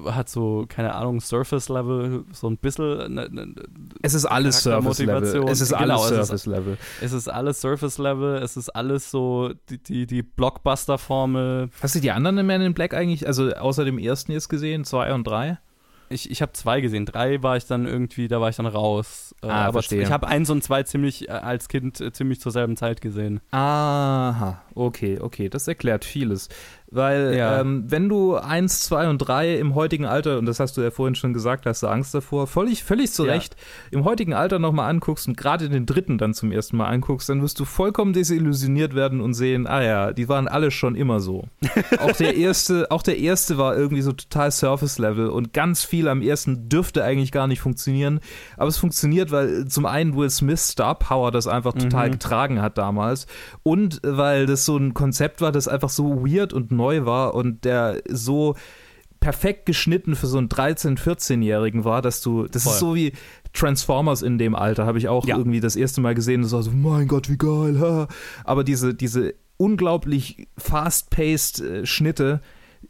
S3: hat so, keine Ahnung, Surface-Level, so ein bisschen. Ne, ne,
S4: es ist alles Surface-Level. Es ist
S3: Genau,
S4: alles
S3: es
S4: Surface-Level.
S3: es ist alles Surface-Level, es ist alles so die, die, die Blockbuster-Formel.
S4: Hast du die anderen Man in Black eigentlich, also außer dem ersten jetzt gesehen, zwei und drei?
S3: Ich, ich habe zwei gesehen. Drei war ich dann irgendwie, da war ich dann raus. Äh,
S4: Ah,
S3: aber
S4: verstehe.
S3: ich habe eins und zwei ziemlich äh, als Kind äh, ziemlich zur selben Zeit gesehen.
S4: Aha, okay, okay, das erklärt vieles. Weil,
S3: Ja.
S4: ähm, wenn du eins, zwei und drei im heutigen Alter, und das hast du ja vorhin schon gesagt, hast du Angst davor, völlig, völlig zu
S3: Ja.
S4: Recht, im heutigen Alter nochmal anguckst und gerade den dritten dann zum ersten Mal anguckst, dann wirst du vollkommen desillusioniert werden und sehen, ah ja, die waren alle schon immer so. auch der erste, auch der erste war irgendwie so total Surface-Level und ganz viel am ersten dürfte eigentlich gar nicht funktionieren. Aber es funktioniert, weil zum einen Will Smiths Star Power das einfach total getragen hat damals und weil das so ein Konzept war, das einfach so weird und neu war und der so perfekt geschnitten für so einen 13-, 14-Jährigen war, dass du, das
S3: Voll.
S4: ist so wie Transformers in dem Alter, habe ich auch
S3: Ja.
S4: irgendwie das erste Mal gesehen, das war so, mein Gott, wie geil, ha. aber diese, diese unglaublich fast-paced äh, Schnitte,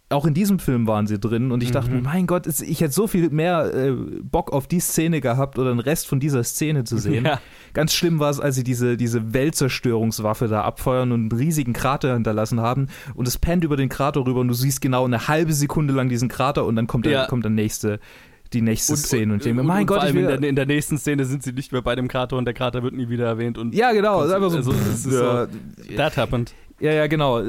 S4: auch in diesem Film waren sie drin und ich dachte
S3: Mhm.
S4: mein Gott, ich hätte so viel mehr äh, Bock auf die Szene gehabt oder den Rest von dieser Szene zu sehen.
S3: Ja.
S4: Ganz schlimm war es, als sie diese, diese Weltzerstörungswaffe da abfeuern und einen riesigen Krater hinterlassen haben und es pennt über den Krater rüber und du siehst genau eine halbe Sekunde lang diesen Krater und dann kommt der,
S3: Ja.
S4: kommt der nächste, die nächste Szene und, denke mir,
S3: und,
S4: mein
S3: und
S4: Gott,
S3: vor allem in, der, in der nächsten Szene sind sie nicht mehr bei dem Krater und der Krater wird nie wieder erwähnt und
S4: ja genau, ist einfach so,
S3: Also,
S4: ja,
S3: that happened.
S4: ja, ja, genau.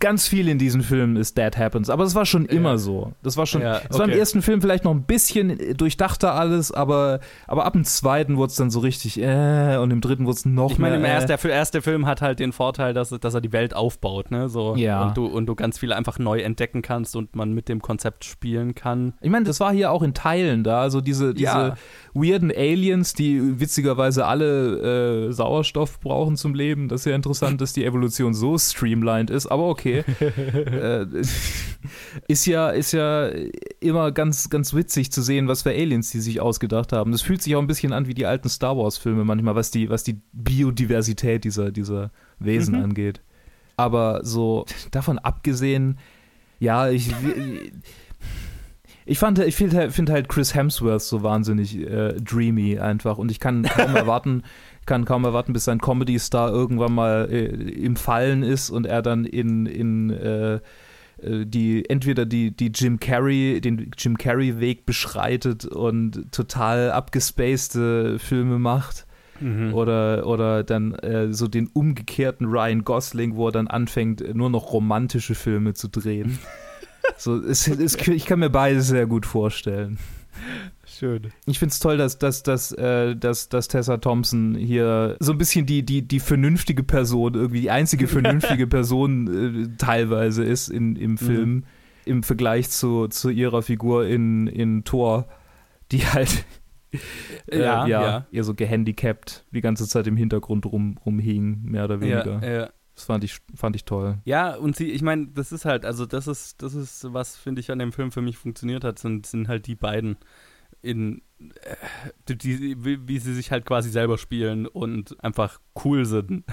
S4: Ganz viel in diesen Filmen ist That Happens, aber es war schon immer so. Das war schon,
S3: Ja,
S4: es war im
S3: okay.
S4: ersten Film vielleicht noch ein bisschen durchdachter alles, aber, aber ab dem zweiten wurde es dann so richtig, äh, und im dritten wurde es noch
S3: Ich meine,
S4: mehr. äh.
S3: erst, der erste Film hat halt den Vorteil, dass, dass er die Welt aufbaut, ne? So,
S4: Ja.
S3: und, du, und du ganz viel einfach neu entdecken kannst und man mit dem Konzept spielen kann.
S4: Ich meine, das war hier auch in Teilen da, also diese, diese
S3: Ja.
S4: weirden Aliens, die witzigerweise alle äh, Sauerstoff brauchen zum Leben. Das ist ja interessant, dass die Evolution so streamlined ist, aber okay. äh, ist ja, ist ja immer ganz, ganz witzig zu sehen, was für Aliens die sich ausgedacht haben. Das fühlt sich auch ein bisschen an wie die alten Star Wars-Filme manchmal, was die, was die Biodiversität dieser, dieser Wesen
S3: Mhm.
S4: angeht. Aber so davon abgesehen, ja, ich. Ich fand, ich finde find halt Chris Hemsworth so wahnsinnig äh, dreamy einfach und ich kann kaum erwarten, kann kaum erwarten, bis sein Comedy-Star irgendwann mal äh, im Fallen ist und er dann in, in äh, äh, die entweder die, die Jim Carrey, den Jim Carrey-Weg beschreitet und total abgespacede Filme macht.
S3: Mhm.
S4: Oder, oder dann äh, so den umgekehrten Ryan Gosling, wo er dann anfängt, nur noch romantische Filme zu drehen. so, es, es, ich kann mir beides sehr gut vorstellen.
S3: Schön.
S4: Ich finde es toll, dass, dass, dass, äh, dass, dass Tessa Thompson hier so ein bisschen die, die, die vernünftige Person, irgendwie die einzige vernünftige Person äh, teilweise ist in, im Film, im Vergleich zu, zu ihrer Figur in, in Thor, die halt äh,
S3: Ja,
S4: ja,
S3: ja.
S4: eher so gehandicapt die ganze Zeit im Hintergrund rum, rumhing, mehr oder weniger.
S3: Ja, ja.
S4: Das fand ich, fand ich toll.
S3: Ja, und sie, ich meine, das ist halt, also das ist, das ist, was finde ich an dem Film für mich funktioniert hat, sind, sind halt die beiden in äh, die, wie, wie sie sich halt quasi selber spielen und einfach cool sind.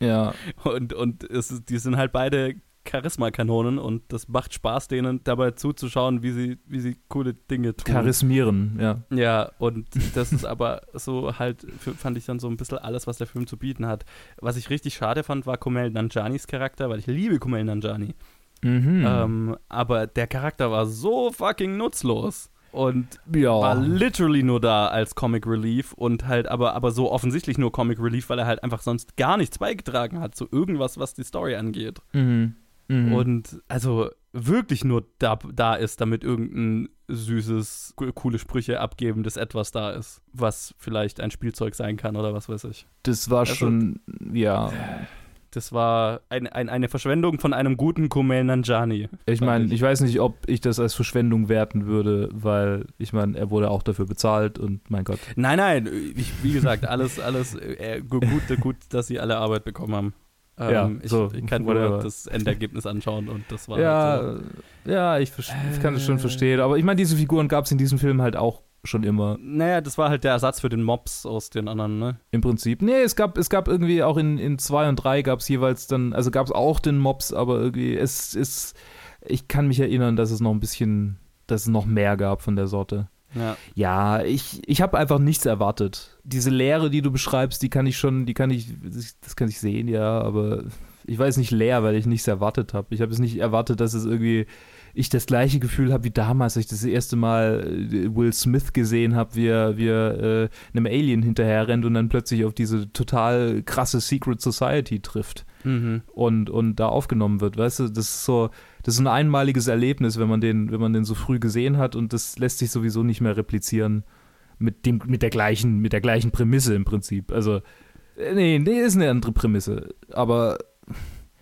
S4: Ja,
S3: Und, und es, die sind halt beide Charisma-Kanonen und das macht Spaß, denen dabei zuzuschauen, wie sie, wie sie coole Dinge tun.
S4: charismieren, ja.
S3: Ja, und das ist aber so halt, fand ich dann so ein bisschen alles, was der Film zu bieten hat. Was ich richtig schade fand, war Kumail Nanjanis Charakter, weil ich liebe Kumail Nanjani.
S4: Mhm.
S3: Ähm, aber der Charakter war so fucking nutzlos. Und
S4: ja.
S3: war literally nur da als Comic Relief und halt aber, aber so offensichtlich nur Comic Relief, weil er halt einfach sonst gar nichts beigetragen hat zu irgendwas, was die Story angeht.
S4: mhm. Mhm.
S3: Und also wirklich nur da, da ist, damit irgendein süßes, co- coole Sprüche abgebendes Etwas da ist, was vielleicht ein Spielzeug sein kann oder was weiß ich.
S4: das war
S3: also-
S4: schon, ja.
S3: Das war ein, ein, eine Verschwendung von einem guten Kumail Nanjani.
S4: Ich meine, ich weiß nicht, ob ich das als Verschwendung werten würde, weil ich meine, er wurde auch dafür bezahlt und mein Gott.
S3: Nein, nein, ich, wie gesagt, alles, alles äh, gu- gut, gut, dass sie alle Arbeit bekommen haben. Ähm,
S4: Ja,
S3: ich,
S4: so,
S3: ich kann
S4: whatever.
S3: nur das Endergebnis anschauen und das war halt
S4: Ja,
S3: so.
S4: ja, ich, ich kann es
S3: Äh.
S4: schon verstehen. Aber ich meine, diese Figuren gab es in diesem Film halt auch schon immer.
S3: Naja, das war halt der Ersatz für den Mobs aus den anderen, ne?
S4: Im Prinzip. Nee, es gab, es gab irgendwie auch in, in zwei und drei gab es jeweils dann, also gab es auch den Mobs, aber irgendwie, es ist, ich kann mich erinnern, dass es noch ein bisschen, dass es noch mehr gab von der Sorte.
S3: Ja.
S4: Ja, ich, ich habe einfach nichts erwartet. Diese Leere, die du beschreibst, die kann ich schon, die kann ich, das kann ich sehen, ja, aber ich war jetzt nicht leer, weil ich nichts erwartet habe. Ich habe es nicht erwartet, dass es irgendwie ich das gleiche Gefühl habe wie damals, als ich das erste Mal äh, Will Smith gesehen habe, wie er, wie er äh, einem Alien hinterher rennt und dann plötzlich auf diese total krasse Secret Society trifft
S3: Mhm.
S4: und, und da aufgenommen wird. Weißt du, das ist so, das ist ein einmaliges Erlebnis, wenn man den, wenn man den so früh gesehen hat und das lässt sich sowieso nicht mehr replizieren mit dem, mit der gleichen, mit der gleichen Prämisse im Prinzip. Also, äh, nee, nee, ist eine andere Prämisse. Aber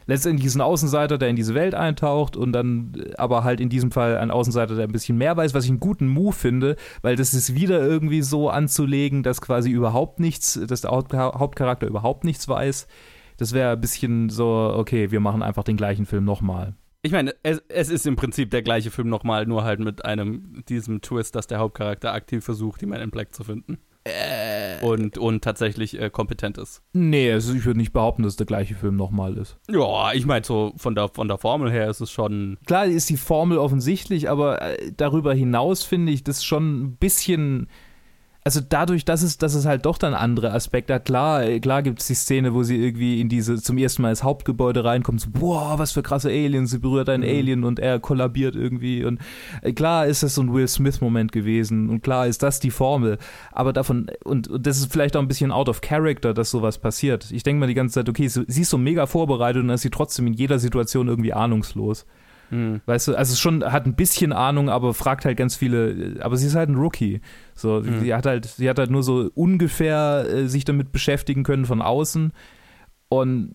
S4: letztendlich ist ein Außenseiter, der in diese Welt eintaucht und dann aber halt in diesem Fall ein Außenseiter, der ein bisschen mehr weiß, was ich einen guten Move finde, weil das ist wieder irgendwie so anzulegen, dass quasi überhaupt nichts, dass der Haupt Hauptcharakter überhaupt nichts weiß. Das wäre ein bisschen so, okay, wir machen einfach den gleichen Film nochmal.
S3: Ich meine, es, es ist im Prinzip der gleiche Film nochmal, nur halt mit einem, diesem Twist, dass der Hauptcharakter aktiv versucht, die Man in Black zu finden. Und, und tatsächlich äh, kompetent ist.
S4: Nee, also ich würde nicht behaupten, dass es der gleiche Film nochmal ist.
S3: Ja, ich meine, so von der, von der Formel her ist es schon.
S4: Klar ist die Formel offensichtlich, aber äh, darüber hinaus finde ich das schon ein bisschen. Also dadurch, dass es, dass es halt doch dann andere Aspekte hat, klar, äh, klar gibt es die Szene, wo sie irgendwie in diese zum ersten Mal ins Hauptgebäude reinkommt, so, boah, was für krasse Aliens, sie berührt einen Alien und er kollabiert irgendwie und äh, klar ist das so ein Will Smith-Moment gewesen und klar ist das die Formel, aber davon, und, und das ist vielleicht auch ein bisschen out of character, dass sowas passiert. Ich denke mal die ganze Zeit, okay, sie sie ist so mega vorbereitet und dann ist sie trotzdem in jeder Situation irgendwie ahnungslos.
S3: Hm.
S4: Weißt du, also schon hat ein bisschen Ahnung, aber fragt halt ganz viele, aber sie ist halt ein Rookie. So,
S3: Mhm.
S4: sie hat halt, sie hat halt nur so ungefähr äh, sich damit beschäftigen können von außen. Und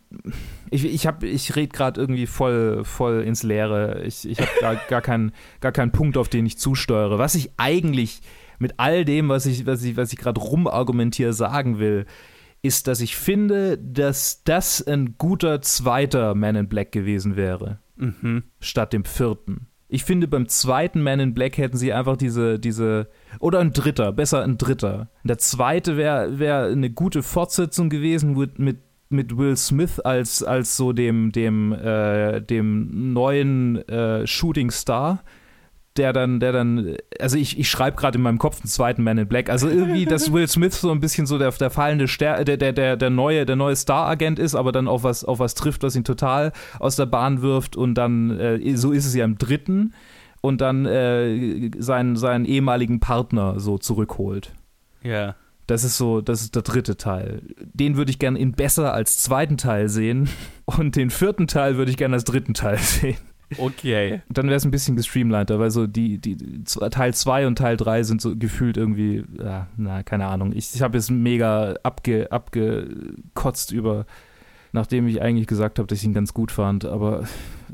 S4: ich, ich habe, ich rede gerade irgendwie voll, voll ins Leere. Ich, ich habe gar, gar, keinen, gar keinen Punkt, auf den ich zusteuere. Was ich eigentlich mit all dem, was ich, was ich, was ich gerade rumargumentiere, sagen will, ist, dass ich finde, dass das ein guter zweiter Man in Black gewesen wäre
S3: Mhm.
S4: statt dem vierten. Ich finde, beim zweiten Man in Black hätten sie einfach diese, diese, oder ein dritter, besser ein dritter. Der zweite wäre wär eine gute Fortsetzung gewesen mit, mit, mit Will Smith als, als so dem, dem, äh, dem neuen äh, Shooting Star, der dann, der dann, also ich, ich schreibe gerade in meinem Kopf einen zweiten Man in Black. Also irgendwie, dass Will Smith so ein bisschen so der, der fallende Ster der, der, der, der neue, der neue Star-Agent ist, aber dann auf was, auf was trifft, was ihn total aus der Bahn wirft und dann, äh, so ist es ja im dritten, und dann äh, seinen, seinen ehemaligen Partner so zurückholt.
S3: Ja.
S4: Das ist so, das ist der dritte Teil. Den würde ich gerne in besser als zweiten Teil sehen. Und den vierten Teil würde ich gerne als dritten Teil sehen.
S3: Okay.
S4: Dann wäre es ein bisschen gestreamliner, weil so die, die Teil 2 und Teil 3 sind so gefühlt irgendwie, ja, na, keine Ahnung. Ich, ich habe jetzt mega abge, abgekotzt über, nachdem ich eigentlich gesagt habe, dass ich ihn ganz gut fand, aber.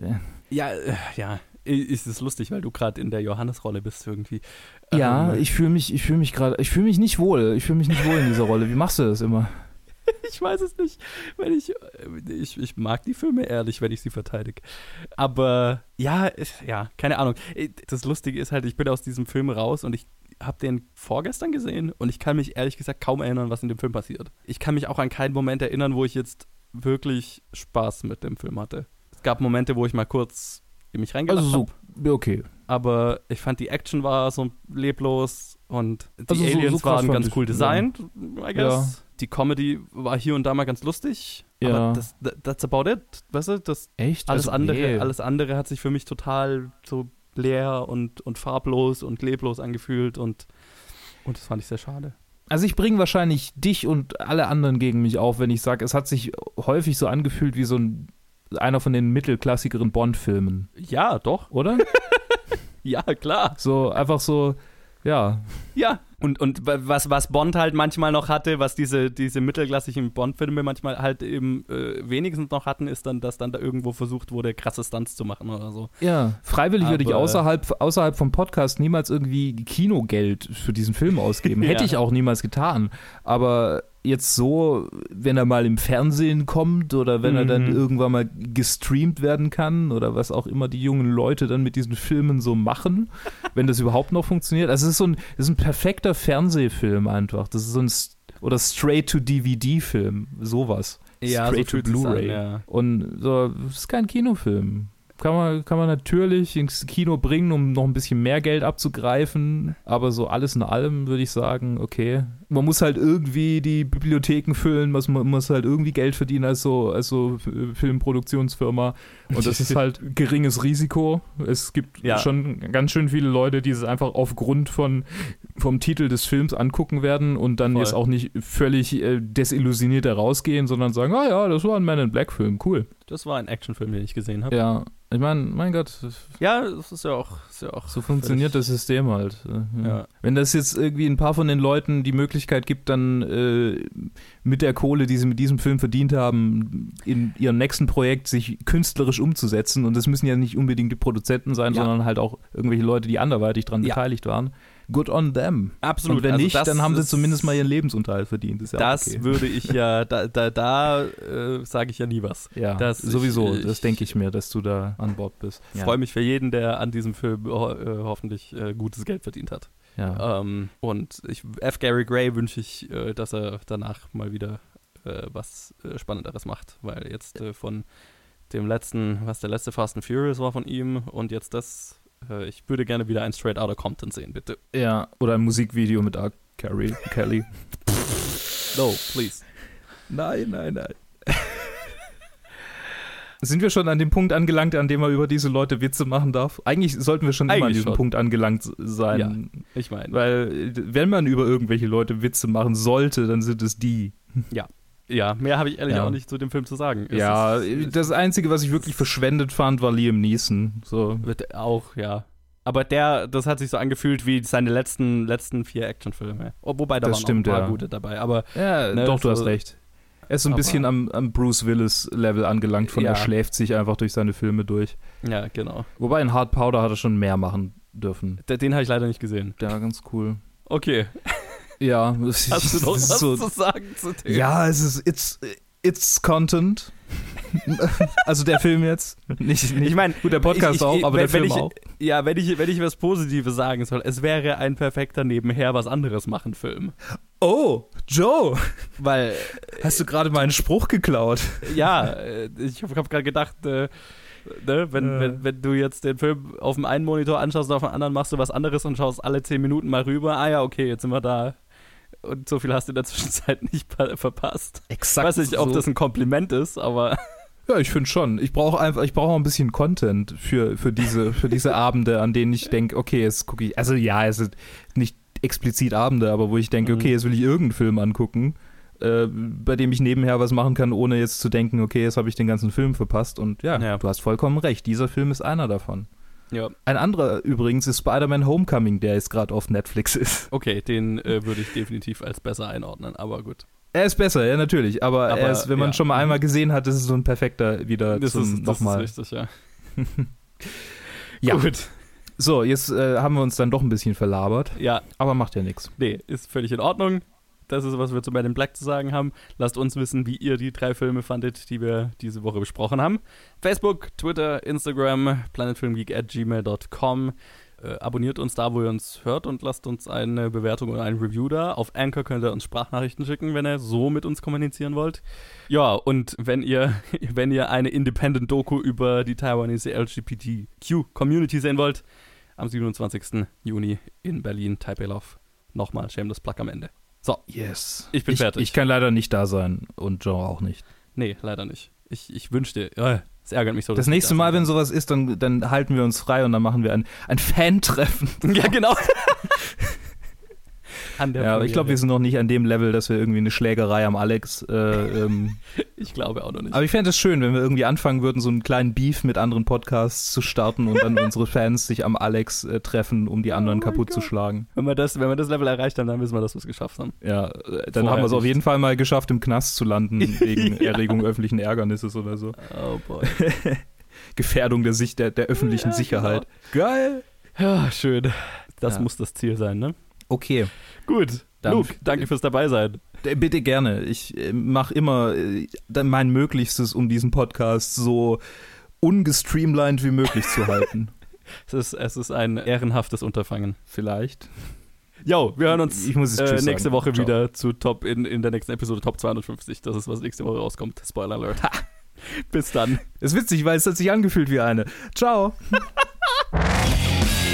S3: Äh. Ja, äh, ja. Ist es lustig, weil du gerade in der Johannes-Rolle bist irgendwie.
S4: Ja,
S3: Ähm,
S4: ich fühle mich, ich fühle mich gerade, ich fühle mich nicht wohl. Ich fühle mich nicht wohl in dieser Rolle. Wie machst du das immer?
S3: ich weiß es nicht, wenn ich, ich, ich mag die Filme ehrlich, wenn ich sie verteidige. Aber ja, ja, keine Ahnung. Das Lustige ist halt, ich bin aus diesem Film raus und ich habe den vorgestern gesehen und ich kann mich ehrlich gesagt kaum erinnern, was in dem Film passiert. Ich kann mich auch an keinen Moment erinnern, wo ich jetzt wirklich Spaß mit dem Film hatte. Es gab Momente, wo ich mal kurz in mich reingelassen
S4: Also
S3: habe.
S4: so, okay.
S3: Aber ich fand, die Action war so leblos und die
S4: Also so- so
S3: Aliens
S4: krass
S3: waren ganz cool
S4: ja.
S3: designt, I guess. Die Comedy war hier und da mal ganz lustig.
S4: Ja.
S3: Aber das, that- that's about it. Weißt du, das
S4: Echt?
S3: alles
S4: Also,
S3: andere,
S4: nee.
S3: alles andere hat sich für mich total so leer und, und farblos und leblos angefühlt und, und das fand ich sehr schade.
S4: Also ich bringe wahrscheinlich dich und alle anderen gegen mich auf, wenn ich sage, es hat sich häufig so angefühlt wie so ein einer von den mittelklassigeren Bond-Filmen,
S3: Ja, doch.
S4: oder?
S3: Ja, klar.
S4: so einfach so, ja.
S3: Ja. Und, und wa- was, was Bond halt manchmal noch hatte, was diese, diese mittelklassigen Bond-Filme manchmal halt eben äh, wenigstens noch hatten, ist dann, dass dann da irgendwo versucht wurde, krasse Stunts zu machen oder so.
S4: Ja, freiwillig würde ich
S3: Aber-
S4: außerhalb, außerhalb vom Podcast niemals irgendwie Kinogeld für diesen Film ausgeben.
S3: Ja.
S4: Hätte ich auch niemals getan. Aber jetzt so, wenn er mal im Fernsehen kommt oder wenn er dann
S3: Mhm.
S4: irgendwann mal gestreamt werden kann oder was auch immer die jungen Leute dann mit diesen Filmen so machen, wenn das überhaupt noch funktioniert. Also es ist so ein, es ist ein perfekter Fernsehfilm einfach. Das ist so ein oder Straight-to-DVD-Film, sowas.
S3: Ja,
S4: Straight
S3: so
S4: to Blu-ray.
S3: ja.
S4: Und so, das ist kein Kinofilm. Kann man, kann man natürlich ins Kino bringen, um noch ein bisschen mehr Geld abzugreifen. Aber so alles in allem würde ich sagen, okay. Man muss halt irgendwie die Bibliotheken füllen, man man muss halt irgendwie Geld verdienen als so, als so äh, Filmproduktionsfirma. Und das ist halt geringes Risiko. Es gibt
S3: Ja.
S4: schon ganz schön viele Leute, die es einfach aufgrund von, vom Titel des Films angucken werden und dann
S3: Voll.
S4: jetzt auch nicht völlig äh, desillusioniert herausgehen, sondern sagen, ah ja, das war ein Man in Black Film, cool.
S3: Das war ein Actionfilm, den ich gesehen habe.
S4: Ja, ich meine, mein Gott,
S3: Ja, das ist ja auch, ist ja auch
S4: so funktioniert das System halt. äh,
S3: Ja.
S4: Wenn das jetzt irgendwie ein paar von den Leuten die Möglichkeit gibt, dann äh, mit der Kohle, die sie mit diesem Film verdient haben, in ihrem nächsten Projekt sich künstlerisch umzusetzen, und das müssen ja nicht unbedingt die Produzenten sein,
S3: Ja.
S4: sondern halt auch irgendwelche Leute, die anderweitig dran
S3: Ja.
S4: beteiligt waren. Good on them.
S3: Absolut.
S4: Und wenn
S3: Also
S4: nicht, dann haben sie zumindest mal ihren Lebensunterhalt verdient. Ist ja
S3: Das
S4: okay.
S3: würde ich ja, da, da, da äh, sage ich ja nie was.
S4: Ja,
S3: das-
S4: sowieso.
S3: ich-
S4: das denke ich mir, dass du da an Bord bist.
S3: Ich freue mich für jeden, der an diesem Film ho äh, hoffentlich äh, gutes Geld verdient hat.
S4: Ja.
S3: Ähm, und ich, F. Gary Gray wünsche ich, äh, dass er danach mal wieder äh, was Spannenderes macht, weil jetzt von dem letzten, was der letzte Fast and Furious war von ihm und jetzt das, äh, ich würde gerne wieder ein Straight Outta Compton sehen, bitte.
S4: Ja, oder ein Musikvideo mit R. Carey, Kelly.
S3: No, please.
S4: Nein, nein, nein. Sind wir schon an dem Punkt angelangt, an dem man über diese Leute Witze machen darf? Eigentlich sollten wir schon immer an
S3: Eigentlich
S4: diesem
S3: schon.
S4: Punkt angelangt sein.
S3: Ja. Ich meine,
S4: Weil, äh, wenn man über irgendwelche Leute Witze machen sollte, dann sind es die.
S3: ja, mehr habe ich ehrlich
S4: Ja.
S3: auch nicht zu dem Film zu sagen. Es
S4: ja,
S3: ist-
S4: das Einzige, was ich wirklich verschwendet fand, war Liam Neeson. So.
S3: Wird auch, ja. Aber der, das hat sich so angefühlt wie seine letzten, letzten vier Actionfilme. Oh, wobei da
S4: Das
S3: waren
S4: stimmt,
S3: auch ein paar
S4: ja.
S3: gute dabei. Aber
S4: Ja,
S3: Ne,
S4: doch, du
S3: so-
S4: hast recht. Er ist so ein bisschen am, am Bruce Willis-Level angelangt, von
S3: Ja.
S4: er schläft sich einfach durch seine Filme durch.
S3: ja, genau.
S4: Wobei in Hard Powder hat er schon mehr machen dürfen.
S3: Den, den habe ich leider nicht gesehen.
S4: Der war ganz cool.
S3: Okay.
S4: Ja,
S3: Hast du noch
S4: ist
S3: was
S4: so,
S3: zu sagen zu dem?
S4: Ja, es ist it's it's Content. also der Film jetzt, nicht, nicht
S3: Ich meine,
S4: gut der Podcast
S3: ich, ich,
S4: auch, aber
S3: wenn,
S4: der Film
S3: ich,
S4: auch.
S3: Ja, wenn ich, wenn ich was Positives sagen soll, es wäre ein perfekter nebenher was anderes machen Film.
S4: Oh, Joe,
S3: Weil,
S4: hast du gerade meinen Spruch geklaut?
S3: ja, äh, ich habe hab gerade gedacht, äh, Ne? Wenn,
S4: Ja.
S3: wenn, wenn du jetzt den Film auf dem einen Monitor anschaust und auf dem anderen machst du was anderes und schaust alle zehn Minuten mal rüber. Ah ja, okay, jetzt sind wir da. Und so viel hast du in der Zwischenzeit nicht pa- verpasst.
S4: Exakt.
S3: Ich weiß nicht, ob
S4: so.
S3: das ein Kompliment ist, aber
S4: Ja, ich finde schon. Ich brauche einfach, ich brauche auch ein bisschen Content für, für diese, für diese Abende, an denen ich denke, okay, jetzt gucke ich, also ja, es sind nicht explizit Abende, aber wo ich denke,
S3: Mhm.
S4: okay, jetzt will ich irgendeinen Film angucken, äh, bei dem ich nebenher was machen kann, ohne jetzt zu denken, okay, jetzt habe ich den ganzen Film verpasst. Und ja,
S3: Ja.
S4: du hast vollkommen recht. Dieser Film ist einer davon.
S3: Ja,
S4: Ein anderer übrigens ist Spider-Man Homecoming, der jetzt gerade auf Netflix ist.
S3: okay, den äh, würde ich definitiv als besser einordnen, aber gut.
S4: Er ist besser, ja, natürlich. Aber,
S3: Aber,
S4: er ist, wenn man
S3: ja.
S4: schon mal einmal gesehen hat, ist es so ein perfekter wieder
S3: Das,
S4: zum
S3: ist, das
S4: nochmal.
S3: ist richtig, ja.
S4: Ja.
S3: Gut.
S4: So, jetzt äh, haben wir uns dann doch ein bisschen verlabert,
S3: Ja,
S4: aber macht ja nichts.
S3: nee, ist völlig in Ordnung. Das ist, was wir zu in Black zu sagen haben. Lasst uns wissen, wie ihr die drei Filme fandet, die wir diese Woche besprochen haben. Facebook, Twitter, Instagram, planetfilmgeek at gmail.com. Äh, abonniert uns da, wo ihr uns hört und lasst uns eine Bewertung oder ein Review da. Auf Anchor könnt ihr uns Sprachnachrichten schicken, wenn ihr so mit uns kommunizieren wollt. Ja, und wenn ihr, wenn ihr eine Independent-Doku über die Taiwanese LGBTQ-Community sehen wollt, am 27. Juni in Berlin, Taipei Love. Nochmal Shameless Plug am Ende. So,
S4: Yes.
S3: Ich bin
S4: ich,
S3: fertig.
S4: Ich kann leider nicht da sein und Joe auch nicht.
S3: nee, leider nicht. Ich, ich wünschte, äh, es ärgert mich so.
S4: Das nächste Mal, wenn sowas ist, dann, dann halten wir uns frei und dann machen wir ein, ein Fan-Treffen.
S3: Ja, genau. An der
S4: Ja, aber ich glaube, wir sind noch nicht an dem Level, dass wir irgendwie eine Schlägerei am Alex. Äh, ähm,
S3: Ich glaube auch noch nicht.
S4: aber ich fände es schön, wenn wir irgendwie anfangen würden, so einen kleinen Beef mit anderen Podcasts zu starten und dann unsere Fans sich am Alex äh, treffen, um die anderen
S3: Oh
S4: kaputt zu schlagen.
S3: wenn, wir das, wenn wir das Level erreicht haben, dann wissen wir, dass wir es geschafft haben.
S4: Ja, äh, dann
S3: Vorher
S4: haben wir es auf jeden Fall mal geschafft, im Knast zu landen, wegen
S3: Ja.
S4: Erregung öffentlichen Ärgernisses oder so.
S3: Oh boy.
S4: Gefährdung der, Sicht, der, der öffentlichen
S3: Ja,
S4: Sicherheit.
S3: genau.
S4: Geil.
S3: Ja, schön. Das
S4: Ja.
S3: muss das Ziel sein, ne?
S4: Okay.
S3: Gut.
S4: Dann-
S3: Luke, danke fürs dabei sein.
S4: Äh, Bitte gerne. Ich mache immer äh, mein Möglichstes, um diesen Podcast so ungestreamlined wie möglich zu halten.
S3: Es ist, es ist ein ehrenhaftes Unterfangen.
S4: Vielleicht.
S3: Jo, wir hören uns
S4: Ich muss jetzt
S3: äh, nächste
S4: sagen.
S3: Woche
S4: Ciao.
S3: wieder zu Top in, in der nächsten Episode Top 250. Das ist, was nächste Woche rauskommt. Spoiler Alert. Bis dann.
S4: Ist witzig, weil es hat sich angefühlt wie eine. Ciao.